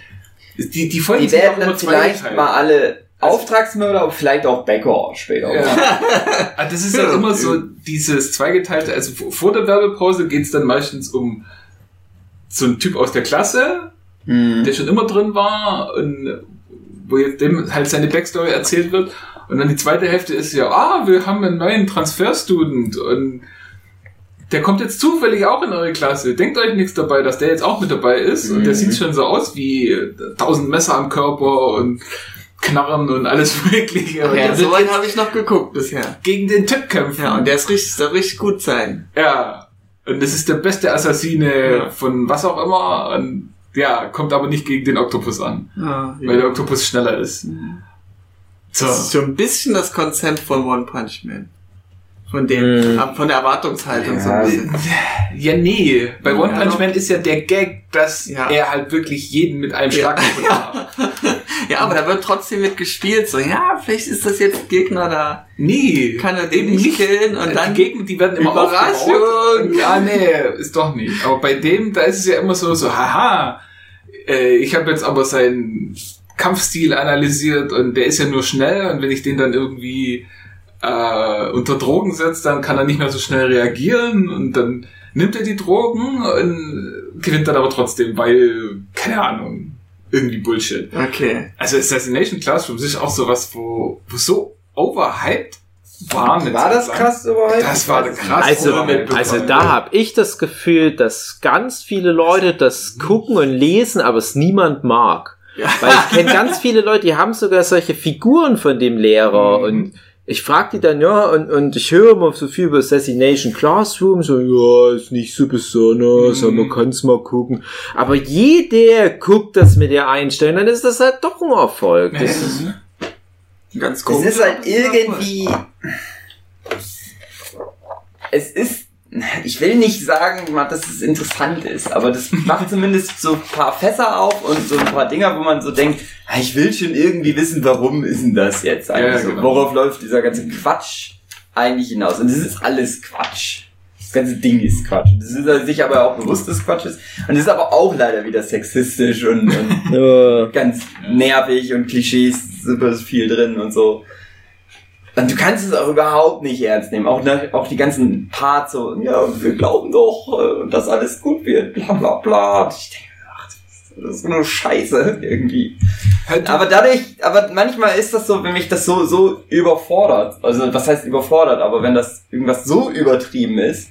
die, die Folgen Die werden immer dann vielleicht mal alle Auftragsmörder und vielleicht auch Bäcker später. Ah, das ist ja immer so dieses zweigeteilte, also vor der Werbepause geht's dann meistens um so einen Typ aus der Klasse, Hm. der schon immer drin war und wo jetzt dem halt seine Backstory erzählt wird. Und dann die zweite Hälfte ist ja, ah, wir haben einen neuen Transferstudent und der kommt jetzt zufällig auch in eure Klasse. Denkt euch nichts dabei, dass der jetzt auch mit dabei ist. Und der Mhm. sieht schon so aus wie tausend Messer am Körper und Knarren und alles Mögliche. Und ja, so einen jetzt habe ich noch geguckt bisher. gegen den Typ kämpfen. Ja, und der ist richtig, soll richtig gut sein. Ja. Und das ist der beste Assassine Ja. von was auch immer. Und ja, kommt aber nicht gegen den Oktopus an, Ja, weil der Oktopus schneller ist. So. Das ist so ein bisschen das Konzept von One Punch Man. Von dem, Mhm. von der Erwartungshaltung so Ja. ein bisschen. Ja, nee. Bei One Ja, Punch. Man ist ja der Gag, dass Ja. er halt wirklich jeden mit einem Schlag kaputt macht. Ja, aber da wird trotzdem mit gespielt, so, ja, vielleicht ist das jetzt Gegner da, Nee. kann er den nicht killen und die dann Gegner, die werden immer Überraschung. Ja, nee, ist doch nicht. Aber bei dem, da ist es ja immer so, so, haha, äh, ich habe jetzt aber seinen Kampfstil analysiert und der ist ja nur schnell und wenn ich den dann irgendwie äh, unter Drogen setze, dann kann er nicht mehr so schnell reagieren und dann nimmt er die Drogen und gewinnt dann aber trotzdem, weil, keine Ahnung, irgendwie Bullshit. Okay. Also Assassination Classroom ist auch sowas, wo, wo so overhyped war. eine War das lang. krass überhaupt? Das war krass. Also, overhyped also bekommen. da habe ich das Gefühl, dass ganz viele Leute das gucken und lesen, aber es niemand mag. Weil ich kenne ganz viele Leute, die haben sogar solche Figuren von dem Lehrer Mhm. und ich frage die dann, ja, und, und ich höre immer so viel über Assassination Classroom, so, ja, ist nicht so besonders, Mhm. aber man kann's mal gucken. Aber jeder guckt das mit der Einstellung, dann ist das halt doch ein Erfolg. Das ist, Ganz Es komisch. ist halt irgendwie. Es ist. Ich will nicht sagen, dass es interessant ist, aber das macht zumindest so ein paar Fässer auf und so ein paar Dinger, wo man so denkt, ich will schon irgendwie wissen, warum ist denn das jetzt eigentlich Ja, so? genau. Worauf läuft dieser ganze Quatsch eigentlich hinaus? Und das ist alles Quatsch. Das ganze Ding ist Quatsch. Das ist er sich aber auch bewusst, dass Quatsch ist. Und es ist aber auch leider wieder sexistisch und, und ganz nervig und Klischees super viel drin und so. Und du kannst es auch überhaupt nicht ernst nehmen. Auch, ne, auch die ganzen Parts so, ja, wir glauben doch, äh, dass alles gut wird, bla bla bla. Und ich denke, ach, das ist so eine Scheiße irgendwie. Halt, Aber dadurch, aber manchmal ist das so, wenn mich das so, so überfordert. Also, was heißt überfordert? Aber wenn das irgendwas so übertrieben ist,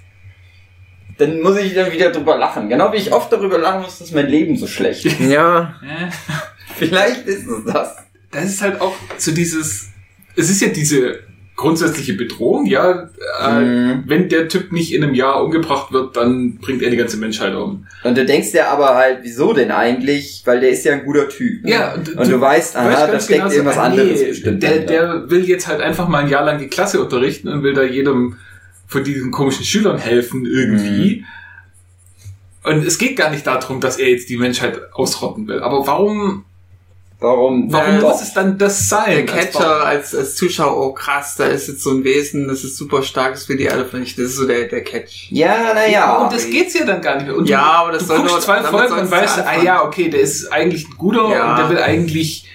dann muss ich dann wieder drüber lachen. Genau wie ich oft darüber lachen muss, dass mein Leben so schlecht ist. ja, Vielleicht ist es das. das ist halt auch so dieses, es ist ja diese grundsätzliche Bedrohung, ja, äh, Mhm. wenn der Typ nicht in einem Jahr umgebracht wird, dann bringt er die ganze Menschheit um. Und du denkst dir aber halt, wieso denn eigentlich? Weil der ist ja ein guter Typ. Ja, und, Und du weißt, aha, da steckt genau so, irgendwas ah, anderes nee, bestimmt. Der, der will jetzt halt einfach mal ein Jahr lang die Klasse unterrichten und will da jedem von diesen komischen Schülern helfen irgendwie. Und es geht gar nicht darum, dass er jetzt die Menschheit ausrotten will. Aber warum, Warum? warum Ja, muss es dann das sein? der als Catcher als, als Zuschauer, oh krass, da ist jetzt so ein Wesen, das ist super stark, das will die alle vernichten. Das ist so der, der Catch. Ja, naja. Und das geht's ja dann gar nicht mehr. Und Ja, aber das du soll guckst nur- zwei Folgen und weißt, ah ja, okay, der ist eigentlich ein guter Ja. und der will eigentlich,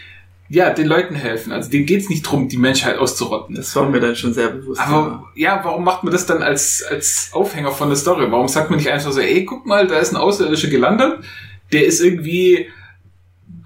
ja, den Leuten helfen. Also dem geht's nicht drum, die Menschheit auszurotten. Das war mir dann schon sehr bewusst. Aber ja, warum macht man das dann als, als Aufhänger von der Story? Warum sagt man nicht einfach so, ey, guck mal, da ist ein Außerirdischer gelandet, der ist irgendwie,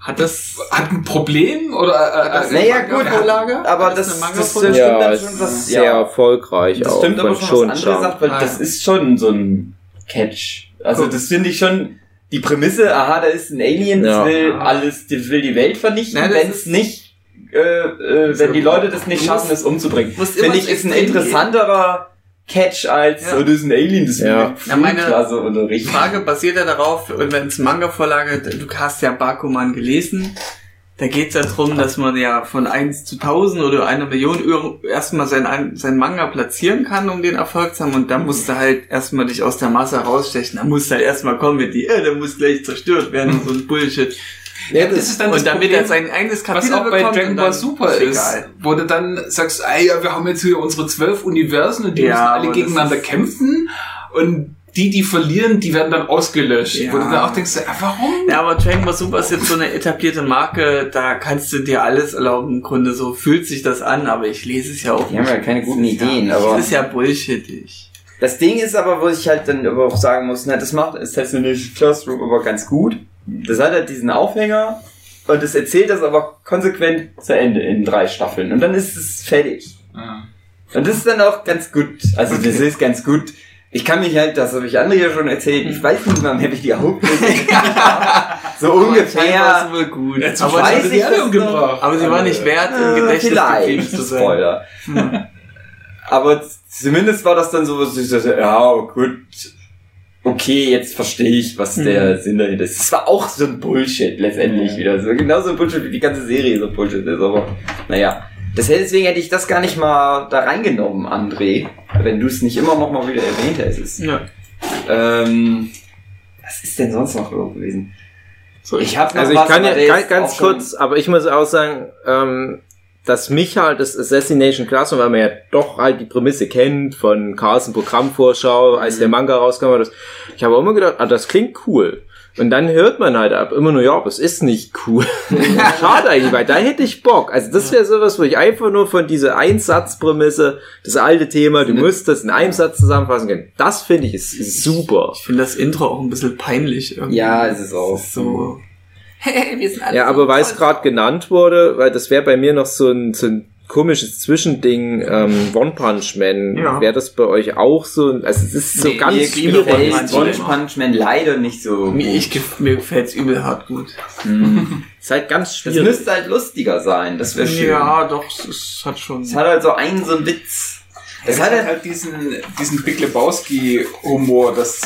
hat das hat ein Problem oder äh, äh, Naja, gut, Manga-Vorlage? aber das, das, stimmt ja, dann schon was, sehr ja. erfolgreich Das auch. stimmt aber von schon was Jump. sagt, weil Ah, das ja. ist schon so ein Catch. Also Guck. das finde ich schon, die Prämisse, aha, da ist ein Alien, das Ja. will alles, das will die Welt vernichten, wenn es nicht, äh, äh, wenn die Leute das nicht schaffen, es umzubringen. Finde ich, ist ein Extrem interessanterer Catch als, Ja. oh, das ist ein Alien, das will Ja. die Ja, meine- Flugklasse Die unterrichten. Frage basiert ja darauf, und wenn es Manga-Vorlage, du hast ja Bakuman gelesen, da geht es ja darum, dass man ja von 1 zu 1000 oder einer Million Euro erstmal sein, sein Manga platzieren kann, um den Erfolg zu haben. Und da musst du halt erstmal dich aus der Masse rausstechen. Da musst du halt erstmal kommen mit die, äh, der muss gleich zerstört werden und so ein Bullshit. Ja, das ist dann das und damit Problem, er sein eigenes Kapitel was auch bei bekommt Dragon und Ball dann Super ist ist, egal. wo du dann sagst, ey, ja, wir haben jetzt hier unsere zwölf Universen und die Ja, müssen alle das gegeneinander kämpfen und die, die verlieren, die werden dann ausgelöscht. Ja. Wo du dann auch denkst, ja, warum? Ja, aber Dragon Ball Super ist jetzt so eine etablierte Marke, da kannst du dir alles erlauben. Im Grunde so fühlt sich das an, aber ich lese es ja auch. Die haben ja keine guten Ideen, ja, aber Das ist ja bullshittig. das Ding ist aber, wo ich halt dann aber auch sagen muss, na, das macht Assassination Classroom aber ganz gut. Das hat halt diesen Aufhänger und es erzählt das aber konsequent zu Ende in drei Staffeln und dann ist es fertig. Ja. Und das ist dann auch ganz gut. Also das ist ganz gut. Ich kann mich halt, das habe ich andere ja schon erzählt, ich weiß nicht mehr, wie die Hauptmusik So Scheinbar ungefähr. ist wohl gut. Zum aber, weiß ich die alle das umgebracht. aber sie war nicht wert, im Äh, Gedächtnis geblieben vielleicht. zu sein. Spoiler. Aber zumindest war das dann so, was ich dachte, ja, gut. Okay, jetzt verstehe ich, was der Sinn dahinter ist. Es war auch so ein Bullshit letztendlich wieder. So, genauso ein Bullshit, wie die ganze Serie so Bullshit ist. Aber naja. Das, deswegen hätte ich das gar nicht mal da reingenommen, André. Wenn du es nicht immer noch mal wieder erwähnt hättest. Ja. Ähm, was ist denn sonst noch so gewesen? So, Ich habe Also ich was, kann ja ganz, kurz, aber ich muss auch sagen, ähm, dass mich halt das Assassination Classroom, weil man ja doch halt die Prämisse kennt von Carlsen Programmvorschau, als Mhm. der Manga rauskam, das, ich habe immer gedacht, ah, das klingt cool. Und dann hört man halt ab immer nur, ja, aber es ist nicht cool. Schade eigentlich, weil da hätte ich Bock. Also das wäre sowas, wo ich einfach nur von dieser Einsatzprämisse, das alte Thema, du musst das in einem Satz zusammenfassen können. Das finde ich ist, ist super. Ich finde das Intro auch ein bisschen peinlich irgendwie. Ja, es ist auch. So. Wir sind alle Ja, aber weil es gerade genannt wurde, weil das wäre bei mir noch so ein, so ein komisches Zwischending, ähm, One Punch Man, Ja. wäre das bei euch auch so? Also es ist so Nee, ganz mir schwierig. gefällt Gefällt One One Punch Punch Man leider nicht so gut. Mir, ich, mir gefällt's übel hart gut. Ist halt ganz Das schwierig. müsste halt lustiger sein, das wäre schön. Ja, doch, es, hat schon. Es hat halt so einen, so einen Witz. Es Es hat hat halt, halt diesen, diesen Big Lebowski-Humor, dass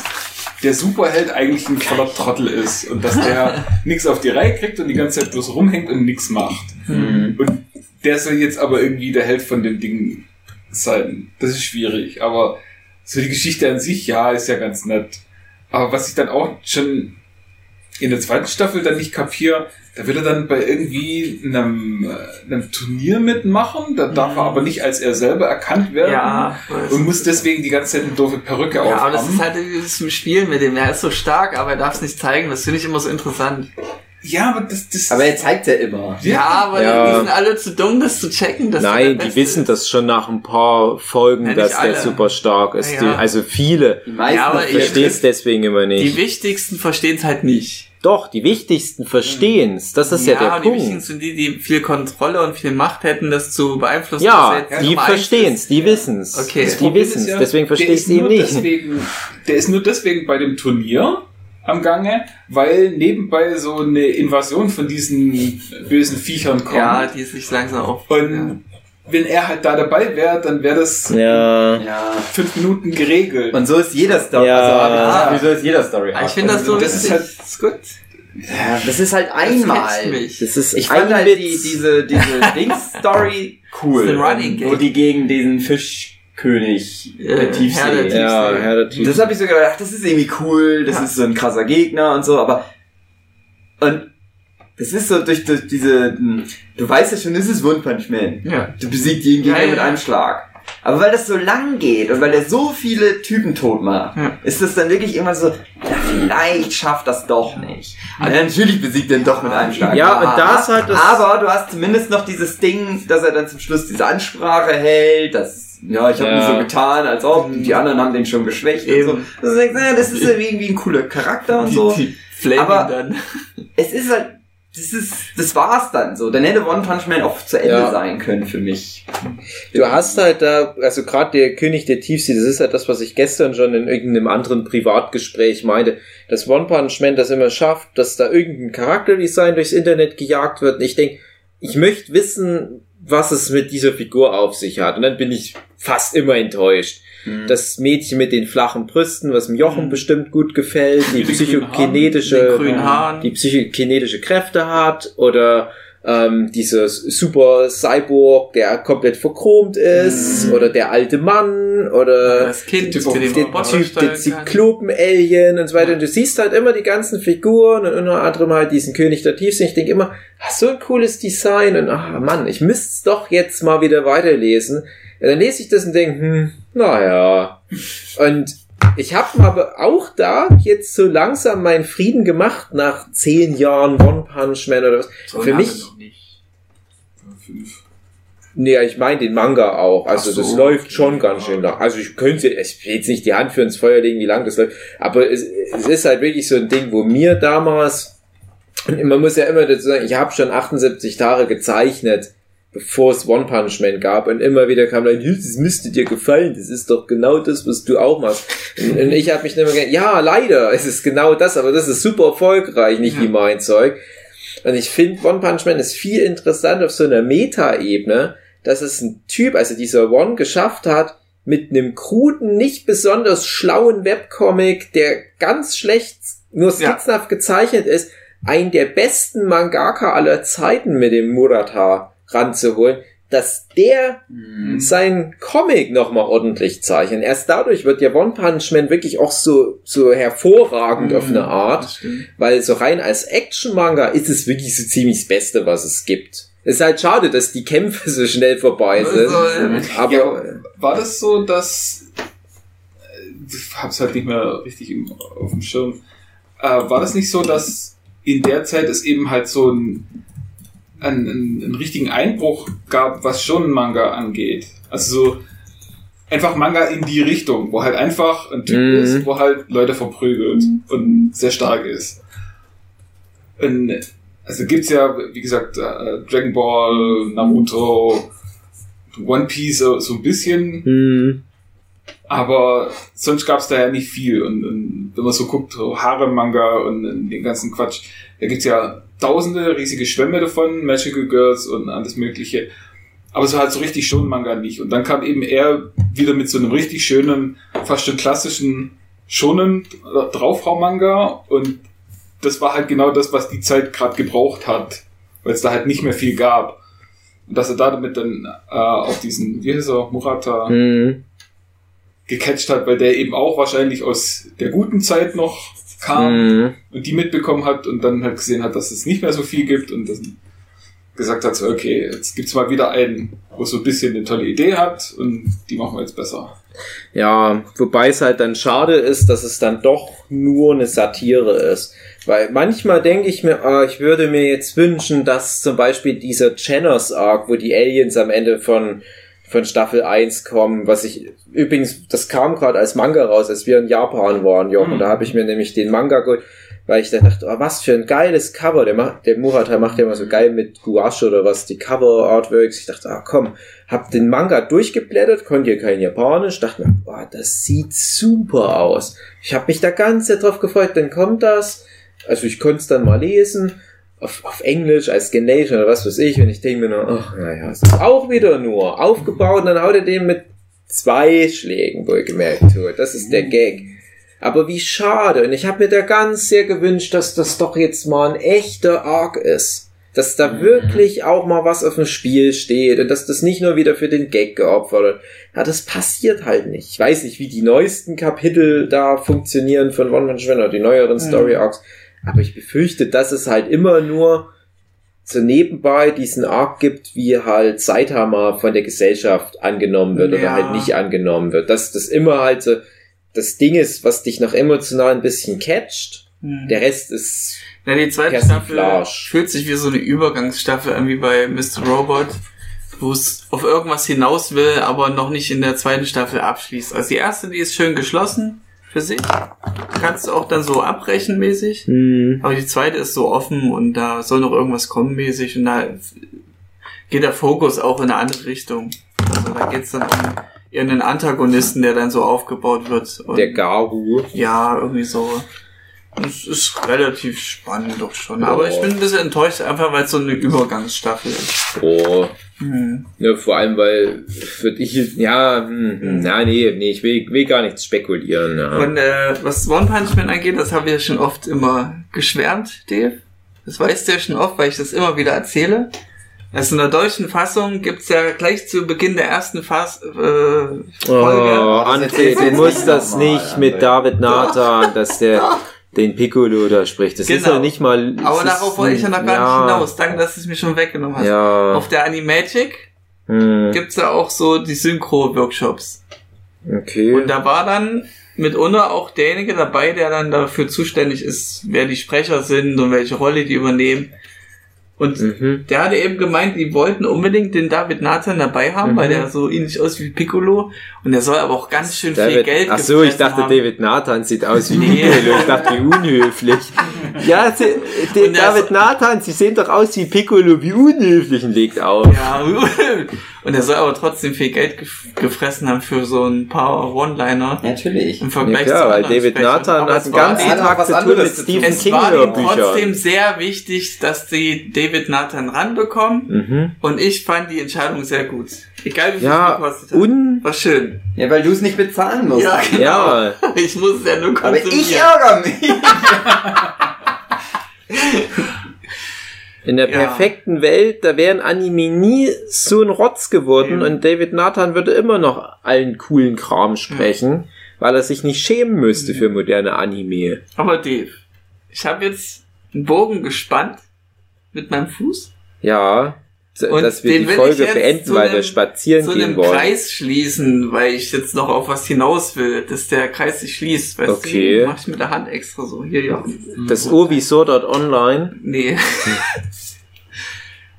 der Superheld eigentlich ein voller Trottel ist und dass der nichts auf die Reihe kriegt und die ganze Zeit bloß rumhängt und nichts macht. Mhm. Und der soll jetzt aber irgendwie der Held von dem Ding sein. Das ist schwierig, aber so die Geschichte an sich, ja, ist ja ganz nett. Aber was ich dann auch schon in der zweiten Staffel dann nicht kapiere, da will er dann bei irgendwie einem, äh, einem Turnier mitmachen, da darf er aber nicht als er selber erkannt werden Ja, und muss deswegen die ganze Zeit eine doofe Perücke ja, aber aufhaben. das ist halt dieses Spiel mit dem. Er ist so stark, aber er darf es nicht zeigen. Das finde ich immer so interessant. ja, aber das, das aber er zeigt ja immer. Ja, aber Ja. die sind alle zu dumm, das zu checken. Dass Nein, der die wissen ist. das schon nach ein paar Folgen, Ja, dass der alle. super stark ist. Ja, Die, ja. also viele. Die meisten Ja, aber verstehen- es deswegen immer Die nicht. wichtigsten verstehen es halt nicht. Doch, die wichtigsten verstehen's. Das ist ja, der und die wichtigsten Punkt. sind die, die viel Kontrolle und viel Macht hätten, das zu beeinflussen. Ja, die verstehen's, ist. die wissen's. Okay. Das Die wissen's, ist ja, deswegen verstehe ich sie eben nicht. Deswegen, der ist nur deswegen bei dem Turnier am Gange, weil nebenbei so eine Invasion von diesen bösen Viechern kommt. Ja, die ist sich langsam auf. Und wenn er halt da dabei wäre, dann wäre das Ja. Fünf Minuten geregelt. Und so ist jeder Story. Ja. Also, gesagt, wieso ist jeder Story? Ah, ich finde das so das ist halt ist gut. Ja, das ist halt Das einmal. mich. Das ist Ich fand halt die, diese, diese Dings-Story cool. Das ist ein Running Wo die gegen diesen Fischkönig Äh, der Herr der Tiefsee. Tiefsee. Ja, Herr der Typ. Das habe ich so gedacht, das ist irgendwie cool, das Ja. ist so ein krasser Gegner und so, aber und das ist so durch, durch diese, hm, du weißt ja schon, das ist One Punch Man. Ja. Du besiegst jeden Gegner Ja, ja. mit einem Schlag. Aber weil das so lang geht und weil er so viele Typen tot macht, Ja. ist das dann wirklich immer so, ja, vielleicht schafft das doch nicht. ja, natürlich besiegt er ihn doch mit einem Schlag. Ja, und da ist halt das- Aber du hast zumindest noch dieses Ding, dass er dann zum Schluss diese Ansprache hält, dass, ja, ich habe Ja. so getan, als ob, die anderen haben den schon geschwächt Eben. und so. Also, du denkst, na, das ist ja irgendwie ein cooler Charakter und so. Die, die Aber- dann. Es ist halt, das ist, das war's dann so. Dann hätte One Punch Man auch zu Ende Ja. sein können für mich. Du hast halt da, also gerade der König der Tiefsee, das ist halt das, was ich gestern schon in irgendeinem anderen Privatgespräch meinte, dass One Punch Man das immer schafft, dass da irgendein Charakterdesign durchs Internet gejagt wird. Und ich denke, ich möchte wissen, was es mit dieser Figur auf sich hat. Und dann bin ich fast immer enttäuscht. Das Mädchen mit den flachen Brüsten, was dem Jochen Mhm. bestimmt gut gefällt, die grünen psychokinetische, Haaren. die psychokinetische Kräfte hat oder ähm, dieser super Cyborg, der komplett verchromt ist oder der alte Mann oder das Kind, auf- der Typ, der. Zyklopen-Alien und so weiter. Und du siehst halt immer die ganzen Figuren und unter anderem halt diesen König der Tiefsee. Ich denke immer, ah, so ein cooles Design und ah Mann, ich müsste es doch jetzt mal wieder weiterlesen. Ja, dann lese ich das und denke, hm, naja. Und ich habe aber auch da jetzt so langsam meinen Frieden gemacht nach zehn Jahren One Punch Man oder was. So Für mich, noch nicht. Fünf. nee, ich meine den Manga auch. Also so, das läuft okay. schon ganz schön lang. Also ich könnte, ich will jetzt nicht die Hand für ins Feuer legen, wie lang das läuft. Aber es, es ist halt wirklich so ein Ding, wo mir damals, und man muss ja immer dazu sagen, ich habe schon 78 Tage gezeichnet, bevor es One Punch Man gab und immer wieder kam dann, "Hü, das müsste dir gefallen, das ist doch genau das, was du auch machst. Und, und ich habe mich immer gedacht, ja, leider, es ist genau das, aber das ist super erfolgreich, nicht wie mein Zeug. Und ich finde, One Punch Man ist viel interessant auf so einer Meta-Ebene, dass es ein Typ, also dieser One, geschafft hat, mit einem kruden, nicht besonders schlauen Webcomic, der ganz schlecht nur Ja. skizzenhaft gezeichnet ist, einen der besten Mangaka aller Zeiten mit dem Murata ranzuholen, dass der Mhm. sein Comic nochmal ordentlich zeichnet. Erst dadurch wird ja One Punch Man wirklich auch so, so hervorragend auf eine Art. Weil so rein als Action-Manga ist es wirklich so ziemlich das Beste, was es gibt. Es ist halt schade, dass die Kämpfe so schnell vorbei sind. So, ja. Aber Ja, war das so, dass äh, ich hab's halt nicht mehr richtig auf dem Schirm, äh, war das nicht so, dass in der Zeit es eben halt so einen, einen, einen, einen richtigen Einbruch gab, was schon Manga angeht? Also so einfach Manga in die Richtung, wo halt einfach ein Typ Mhm. ist, wo halt Leute verprügelt und sehr stark ist. Und, also gibt's ja, wie gesagt, äh, Dragon Ball, Naruto, One Piece so, ein bisschen, Hm. aber sonst gab's da ja nicht viel. Und, und wenn man so guckt, so Harem-Manga und, und den ganzen Quatsch, da gibt's ja tausende riesige Schwämme davon, Magical Girls und alles mögliche. Aber so halt so richtig schon Manga nicht. Und dann kam eben er wieder mit so einem richtig schönen, fast schon klassischen schonen Draufrau-Manga und das war halt genau das, was die Zeit gerade gebraucht hat, weil es da halt nicht mehr viel gab. Und dass er da damit dann äh, auf diesen, wie heißt er, Murata, Hm. gecatcht hat, weil der eben auch wahrscheinlich aus der guten Zeit noch kam Hm. und die mitbekommen hat und dann halt gesehen hat, dass es nicht mehr so viel gibt und dann gesagt hat, so, okay, jetzt gibt's mal wieder einen, wo so ein bisschen eine tolle Idee hat und die machen wir jetzt besser. Ja, wobei es halt dann schade ist, dass es dann doch nur eine Satire ist. Weil manchmal denke ich mir, ah, ich würde mir jetzt wünschen, dass zum Beispiel dieser Jenners Arc, wo die Aliens am Ende von, von Staffel 1 kommen, was ich, übrigens, das kam gerade als Manga raus, als wir in Japan waren, Jochen, Mhm. da habe ich mir nämlich den Manga geholt, weil ich dann dachte, oh, was für ein geiles Cover, der, macht, der Murata macht ja immer so geil mit Gouache oder was, die Cover Artworks, ich dachte, ah komm, hab den Manga durchgeblättert, konnte ja kein Japanisch, dachte mir, boah, das sieht super aus. Ich habe mich da ganz sehr drauf gefreut, dann kommt das, also ich konnte es dann mal lesen, auf, auf Englisch als Scanation oder was weiß ich, und ich denke mir nur, ach, naja, es ist auch wieder nur aufgebaut und dann haut er den mit zwei Schlägen wohlgemerkt tot. Das ist der Gag. Aber wie schade. Und ich habe mir da ganz sehr gewünscht, dass das doch jetzt mal ein echter Arc ist. Dass da wirklich auch mal was auf dem Spiel steht und dass das nicht nur wieder für den Gag geopfert wird. Ja, das passiert halt nicht. Ich weiß nicht, wie die neuesten Kapitel da funktionieren von One Punch Man oder die neueren Story Arcs. Aber ich befürchte, dass es halt immer nur so nebenbei diesen Arc gibt, wie halt Saitama von der Gesellschaft angenommen wird oder Ja. halt nicht angenommen wird. Dass das immer halt so das Ding ist, was dich noch emotional ein bisschen catcht. Hm. Der Rest ist Ja, die zweite Staffel fühlt sich wie so eine Übergangsstaffel an, wie bei Mr. Robot, wo es auf irgendwas hinaus will, aber noch nicht in der zweiten Staffel abschließt. Also die erste, die ist schön geschlossen für sich. Kannst du auch dann so abbrechen mäßig. hm, Aber die zweite ist so offen und da soll noch irgendwas kommen mäßig und da geht der Fokus auch in eine andere Richtung. Also da geht's dann um irgendeinen Antagonisten, der dann so aufgebaut wird. Und der Garu. ja, irgendwie so. Es ist relativ spannend doch schon. Aber ich bin ein bisschen enttäuscht, einfach weil es so eine Übergangsstaffel ist. Oh. Hm. Ja, vor allem, weil für dich, ja, hm, hm, na, nee, nee, ich will, will gar nichts spekulieren. Ja. Und äh, was One Punch Man angeht, das habe ich ja schon oft immer geschwärmt, Dave. Das weißt du ja schon oft, weil ich das immer wieder erzähle. Also in der deutschen Fassung gibt's ja gleich zu Beginn der ersten Fass, äh, Folge. Oh, Ante, du musst das nicht mit. David Nathan, dass der den Piccolo da spricht. Das ist Genau. ja nicht mal. Aber ist darauf wollte ich ja noch gar ja, nicht hinaus. Danke, dass du es mir schon weggenommen hast. Ja. Auf der Animagic Hm, gibt's ja auch so die Synchro-Workshops. okay. Und da war dann mitunter auch derjenige dabei, der dann dafür zuständig ist, wer die Sprecher sind und welche Rolle die übernehmen. Und mhm. der hatte eben gemeint, die wollten unbedingt den David Nathan dabei haben, Mhm. weil der so ähnlich aus wie Piccolo und der soll aber auch ganz schön viel David, Geld ach so, ich dachte, haben. David Nathan sieht aus wie Nee. Piccolo. Ich dachte, wie unhöflich. Ja, sie, David Nathan, sie sehen doch aus wie Piccolo, wie unhöflich und legt auf. Ja, und er soll aber trotzdem viel Geld gef gefressen haben für so ein paar One-Liner Natürlich. im Ja, Vergleich klar, zu weil David Sprechern. Nathan Aber hat den war ganzen Tag was zu tun anderes mit Stephen King war trotzdem sehr wichtig, dass die David Nathan ranbekommen Mhm. und ich fand die Entscheidung sehr gut. Egal wie viel Ja, es gekostet hat. un... War schön. Ja, weil du es nicht bezahlen musst. Ja, genau. Ja, Ich muss es ja nur Aber konsumieren. ich ärgere mich. in der Ja. perfekten Welt, da wären Anime nie so ein Rotz geworden Ja. und David Nathan würde immer noch allen coolen Kram sprechen, weil er sich nicht schämen müsste für moderne Anime. Aber Dave, ich habe jetzt einen Bogen gespannt mit meinem Fuß Ja, Und dass wir die Folge jetzt beenden, weil einem- wir spazieren zu gehen wollen. Kreis schließen, weil ich jetzt noch auf was hinaus will, dass der Kreis sich schließt. Weißt Okay. du, mach ich mit der Hand extra so. Hier, ja. Das O wie Sword Art Online. Nee.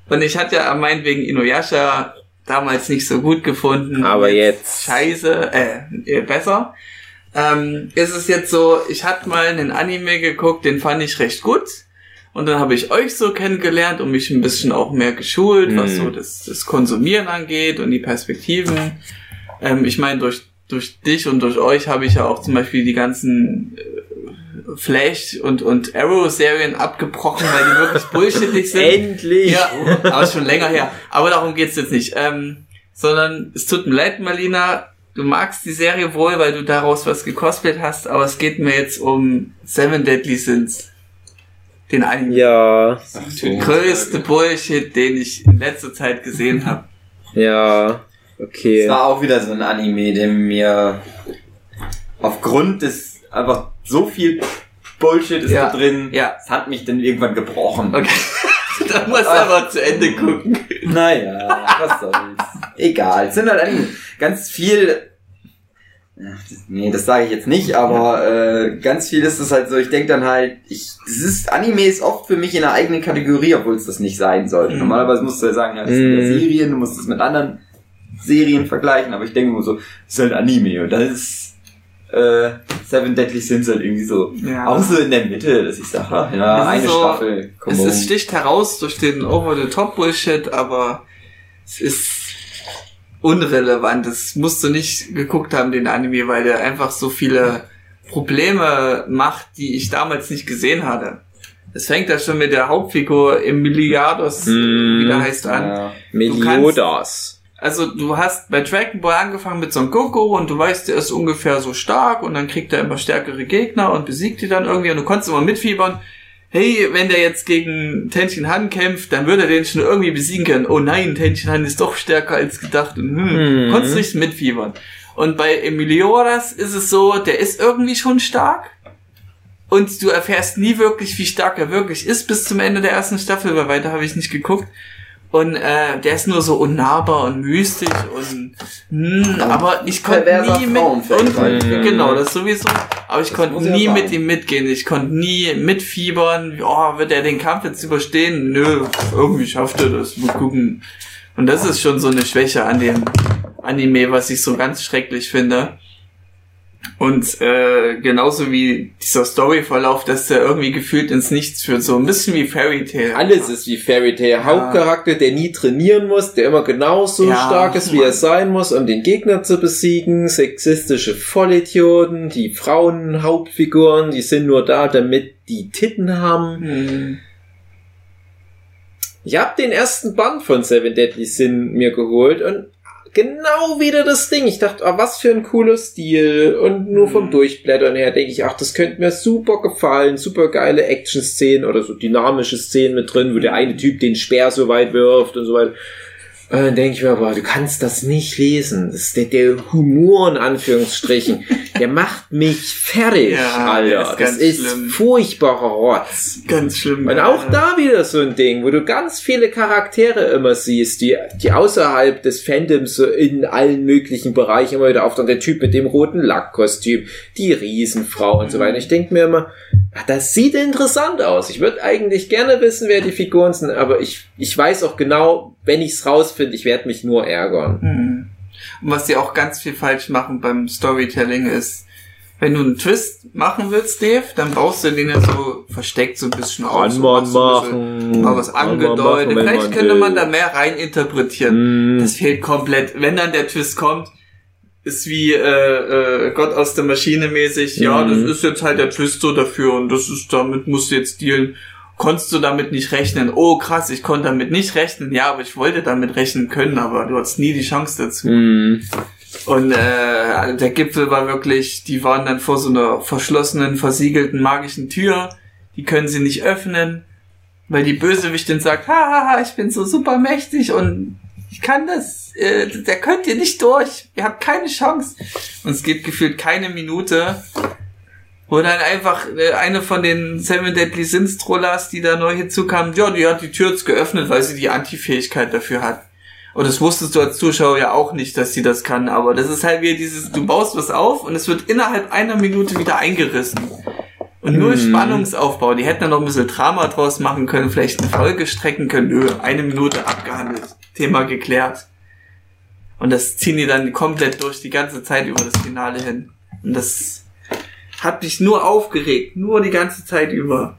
Und ich hatte ja meinetwegen Inuyasha damals nicht so gut gefunden. Aber jetzt. Scheiße, äh, äh, besser. Ähm, ist es jetzt so, ich hatte mal einen Anime geguckt, den fand ich recht gut. Und dann habe ich euch so kennengelernt und mich ein bisschen auch mehr geschult, was Mhm. so das, das Konsumieren angeht und die Perspektiven. Ähm, ich meine, durch, durch dich und durch euch habe ich ja auch zum Beispiel die ganzen äh, Flash und, und Arrow-Serien abgebrochen, weil die wirklich bullshittig sind. Endlich! Ja, aber schon länger her. Aber darum geht's jetzt nicht. Ähm, sondern es tut mir leid, Marlina, du magst die Serie wohl, weil du daraus was gecosplayt hast, aber es geht mir jetzt um Seven Deadly Sins. Den Anime. Ja, Der größte Bullshit, den ich in letzter Zeit gesehen habe. ja, Es okay. war auch wieder so ein Anime, der mir aufgrund des einfach so viel Bullshit ist Ja. da drin. Ja. Es hat mich dann irgendwann gebrochen. Okay. da musst du aber zu Ende gucken. Naja, was soll's. Egal. Es sind halt eigentlich ganz viel. Nee, das sage ich jetzt nicht, aber äh, ganz viel ist es halt so, ich denke dann halt, ich, das ist, Anime ist oft für mich in einer eigenen Kategorie, obwohl es das nicht sein sollte. Mhm. Normalerweise musst du ja sagen, ja, das sind ja Mhm. Serien, du musst es mit anderen Serien vergleichen, aber ich denke immer so, das ist halt Anime und das ist äh, Seven Deadly Sins halt irgendwie so. Ja. Auch so in der Mitte, dass ich sage, Es ja, ist eine so- Staffel. come Es, on. es sticht heraus durch den Over-the-Top-Bullshit, aber es ist unrelevant. Das musst du nicht geguckt haben, den Anime, weil der einfach so viele Probleme macht, die ich damals nicht gesehen hatte. Es fängt ja schon mit der Hauptfigur Emiliados, Mm. wie der heißt, an. ja. Meliodas. Also du hast bei Dragon Ball angefangen mit so einem Goku und du weißt, der ist ungefähr so stark und dann kriegt er immer stärkere Gegner und besiegt die dann irgendwie und du konntest immer mitfiebern. Hey, wenn der jetzt gegen Tenshin Han kämpft, dann würde er den schon irgendwie besiegen können. Oh nein, Tenshin Han ist doch stärker als gedacht. Und, hm, Mhm. konntest nicht mitfiebern. Und bei Emilioras ist es so, der ist irgendwie schon stark. Und du erfährst nie wirklich, wie stark er wirklich ist bis zum Ende der ersten Staffel, weil weiter habe ich nicht geguckt. Und äh, der ist nur so unnahbar und mystisch und hm, aber ich konnte nie mit und, halt. genau das sowieso, aber ich konnte nie mit ihm mitgehen, ich konnte nie mitfiebern, oh, wird er den Kampf jetzt überstehen? Nö, irgendwie schafft er das, mal gucken. Und das ist schon so eine Schwäche an dem Anime, was ich so ganz schrecklich finde. Und äh, genauso wie dieser Storyverlauf, dass der irgendwie gefühlt ins Nichts führt, so ein bisschen wie Fairy Tail. Alles ist wie Fairy Tail. Hauptcharakter, der nie trainieren muss, der immer genauso Ja, stark ist, wie er Mann. sein muss, um den Gegner zu besiegen. Sexistische Vollidioten, die Frauenhauptfiguren, die sind nur da, damit die Titten haben. Hm. Ich habe den ersten Band von Seven Deadly Sin mir geholt und genau wieder das Ding. Ich dachte, ah, was für ein cooler Stil. Und nur vom Mhm. Durchblättern her denke ich, ach, das könnte mir super gefallen. Super geile Action-Szenen oder so dynamische Szenen mit drin, wo der eine Typ den Speer so weit wirft und so weiter. Und dann denke ich mir, aber du kannst das nicht lesen. Das ist der, der Humor in Anführungsstrichen. der macht mich fertig, Ja, Alter. das ist schlimm. furchtbarer Rotz. Ganz schlimm. Und auch da wieder so ein Ding, wo du ganz viele Charaktere immer siehst, die, die außerhalb des Fandoms so in allen möglichen Bereichen immer wieder auftauchen. Der Typ mit dem roten Lackkostüm, die Riesenfrau und so weiter. Ich denke mir immer, ah, das sieht interessant aus. Ich würde eigentlich gerne wissen, wer die Figuren sind, aber ich, ich weiß auch genau, wenn ich's rausfinde, ich werde mich nur ärgern. Hm. Und was die auch ganz viel falsch machen beim Storytelling ist, wenn du einen Twist machen willst, Dave, dann baust du den ja so versteckt so ein bisschen aus. Kann so man machen. Mal was angedeutet. machen, Vielleicht man könnte will. man da mehr rein interpretieren. Mm. Das fehlt komplett. Wenn dann der Twist kommt, ist wie äh, äh, Gott aus der Maschine mäßig. Ja, Mhm. das ist jetzt halt der Twist so dafür und das ist damit musst du jetzt dealen. Konntest du damit nicht rechnen? Oh krass, ich konnte damit nicht rechnen. Ja, aber ich wollte damit rechnen können, aber du hattest nie die Chance dazu. Mm. Und äh, der Gipfel war wirklich, die waren dann vor so einer verschlossenen, versiegelten magischen Tür. Die können sie nicht öffnen, weil die Bösewichtin sagt, haha, ich bin so super mächtig und kann das, äh, der könnt ihr nicht durch, ihr habt keine Chance. Und es geht gefühlt keine Minute, Wo dann einfach äh, eine von den Seven Deadly Sins Trollers, die da neu hinzukamen, ja, die hat die Tür jetzt geöffnet, weil sie die Anti-Fähigkeit dafür hat. Und das wusstest du als Zuschauer ja auch nicht, dass sie das kann. Aber das ist halt wieder dieses, du baust was auf und es wird innerhalb einer Minute wieder eingerissen. Und nur Spannungsaufbau. Die hätten da noch ein bisschen Drama draus machen können, vielleicht eine Folge strecken können. Nö, eine Minute abgehandelt. Thema geklärt. Und das ziehen die dann komplett durch die ganze Zeit über das Finale hin. Und das hat mich nur aufgeregt. Nur die ganze Zeit über.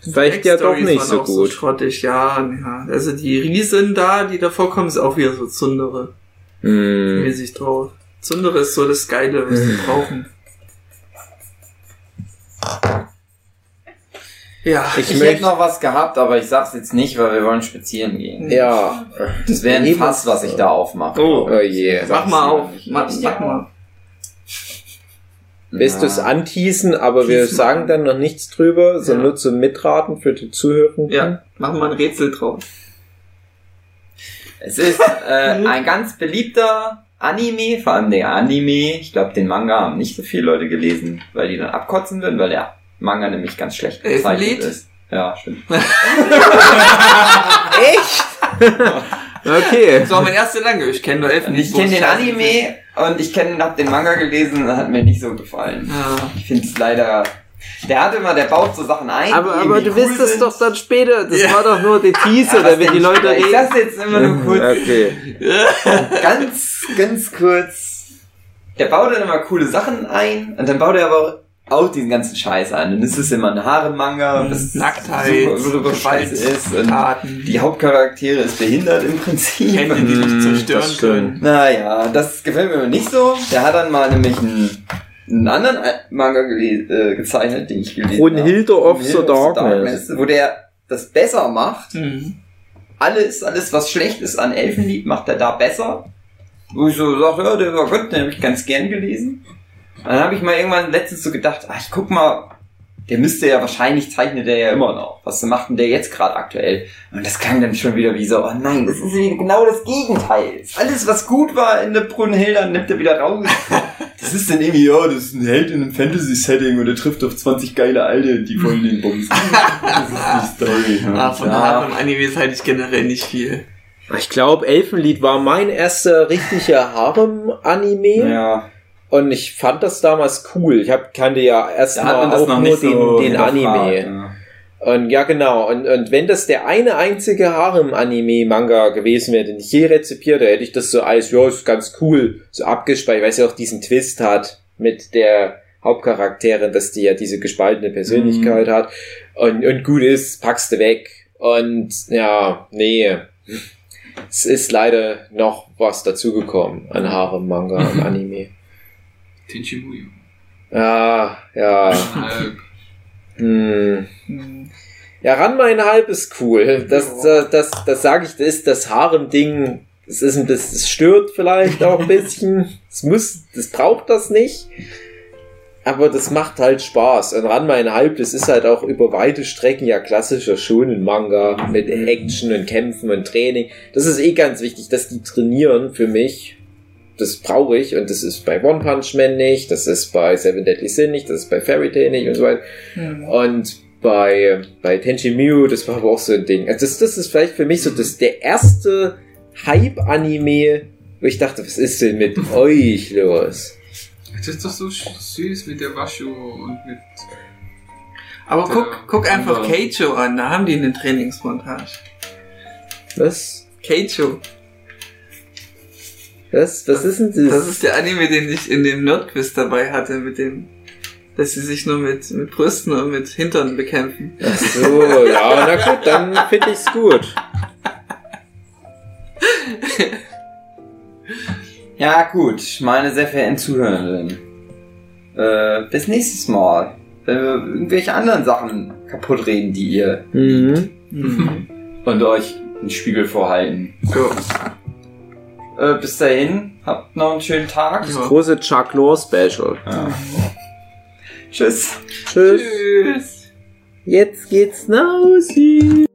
Vielleicht ja doch nicht so auch So gut. schrottig, ja, ja. Also die Riesen da, die davor kommen, ist auch wieder so Zundere. Hm. Mäßig drauf. Zundere ist so das Geile, was die brauchen. Ja, Ich, Ich, hätte noch was gehabt, aber ich sag's jetzt nicht, weil wir wollen spazieren gehen. ja. Das wäre ein. Fass, was ich da aufmache. Oh. Oh je. mach mal auf. Mach, mach mal. Willst du es Ja. anteasen, aber wir Teasen. sagen dann noch nichts drüber, sondern Ja. nur zum Mitraten für die Zuhörenden? Ja, mach mal ein Rätsel drauf. Es ist äh, ein ganz beliebter Anime, vor allem der Anime. Ich glaube, den Manga haben nicht so viele Leute gelesen, weil die dann abkotzen würden, weil der Manga nämlich ganz schlecht gezeichnet Elfenlied? ist. Ja, stimmt. Echt? okay. Das war mein erster Lange. Ich kenne nur Elfen. Und ich kenne den Anime und ich kenne, hab den Manga gelesen und hat mir nicht so gefallen. Ja. Ich finde es leider. Der hat immer, der baut so Sachen ein. Aber, aber du wirst cool es doch dann später. Das Ja. war doch nur die Teaser, Ja, damit die Leute später? Ich reden. sag's jetzt immer nur kurz. Okay. ganz, ganz kurz. Der baut dann immer coole Sachen ein und dann baut er aber auch diesen ganzen Scheiß. Und es ist immer ein Haare-Manga, was Nacktheit, super, scheiße ist. Und Taten, die Hauptcharaktere ist behindert im Prinzip. Hände, die dich Mm, zerstören das können. Naja, das gefällt mir nicht so. Der hat dann mal nämlich einen, einen anderen Manga äh, gezeichnet, den ich gelesen habe. Brunhilde of the Brunhilde Darkness. Wo der das besser macht. Mhm. Alles, alles was schlecht ist an Elfenlied, macht er da besser. Wo ich so sage, ja, der war gut, den habe ich ganz gern gelesen. Und dann habe ich mal irgendwann letztens so gedacht, ach, ich guck mal, der müsste ja wahrscheinlich zeichnet der ja immer noch. Was macht denn der jetzt gerade aktuell? Und das klang dann schon wieder wie so, oh nein, das ist wieder genau das Gegenteil. Alles, was gut war in der Brunhilde, nimmt er wieder raus. Das ist dann irgendwie, ja, das ist ein Held in einem Fantasy-Setting und er trifft auf 20 geile Alte, die wollen den bumsen. Das ist die Story. Ah, von ja. Und Animes halte ich generell nicht viel. Ich glaube, Elfenlied war mein erster richtiger Harem-Anime. Ja. Und ich fand das damals cool. Ich hab, kannte ja erstmal auch nur den, so den Anime. Ja. Und ja, genau. Und, und wenn das der eine einzige Harem-Anime-Manga gewesen wäre, den ich je rezipiert, da hätte ich das so als, ja, ist ganz cool, so abgespeichert, weil es ja auch diesen Twist hat mit der Hauptcharakterin, dass die ja diese gespaltene Persönlichkeit hat. Und, und gut ist, packst du weg. Und ja, nee. Es ist leider noch was dazugekommen an Harem-Manga und Anime. Tenchimuyo. Ja, ja. Hm. Mhm. Ja, Ranma in Halb ist cool. Das, das, das, das sage ich, das ist das Harem-Ding. Das, ist, ein- das, das stört vielleicht auch ein bisschen. Es muss, das braucht das nicht. Aber das macht halt Spaß. Und Ranma in Halb, das ist halt auch über weite Strecken ja klassischer Shonen-Manga mit Action und Kämpfen und Training. Das ist eh ganz wichtig, dass die trainieren für mich. Das brauche ich und das ist bei One Punch Man nicht, das ist bei Seven Deadly Sin nicht, das ist bei Fairy Tail nicht und so weiter. Mhm. Und bei, bei Tenchi Miyu, das war aber auch so ein Ding. Also das, das ist vielleicht für mich so das, der erste Hype-Anime, wo ich dachte, was ist denn mit euch los? das ist doch so süß mit der Washu und mit. Aber Der guck, guck einfach. Keijo an, da haben die eine Trainingsmontage. Was? Keijo, Was, was ist denn das? das ist der Anime, den ich in dem Nerdquiz dabei hatte, mit dem, dass sie sich nur mit, mit Brüsten und mit Hintern bekämpfen. Ach so, ja, na gut, dann finde ich's gut. Ja, gut, meine sehr verehrten Zuhörenden. Äh, bis nächstes Mal. Wenn wir irgendwelche anderen Sachen kaputt reden, die ihr Mhm. Mhm. und euch einen Spiegel vorhalten. So. Äh, bis dahin, habt noch einen schönen Tag. Ja. Große Chuck Lore Special. Ja. Tschüss. Tschüss. Tschüss. Jetzt geht's nach Hause.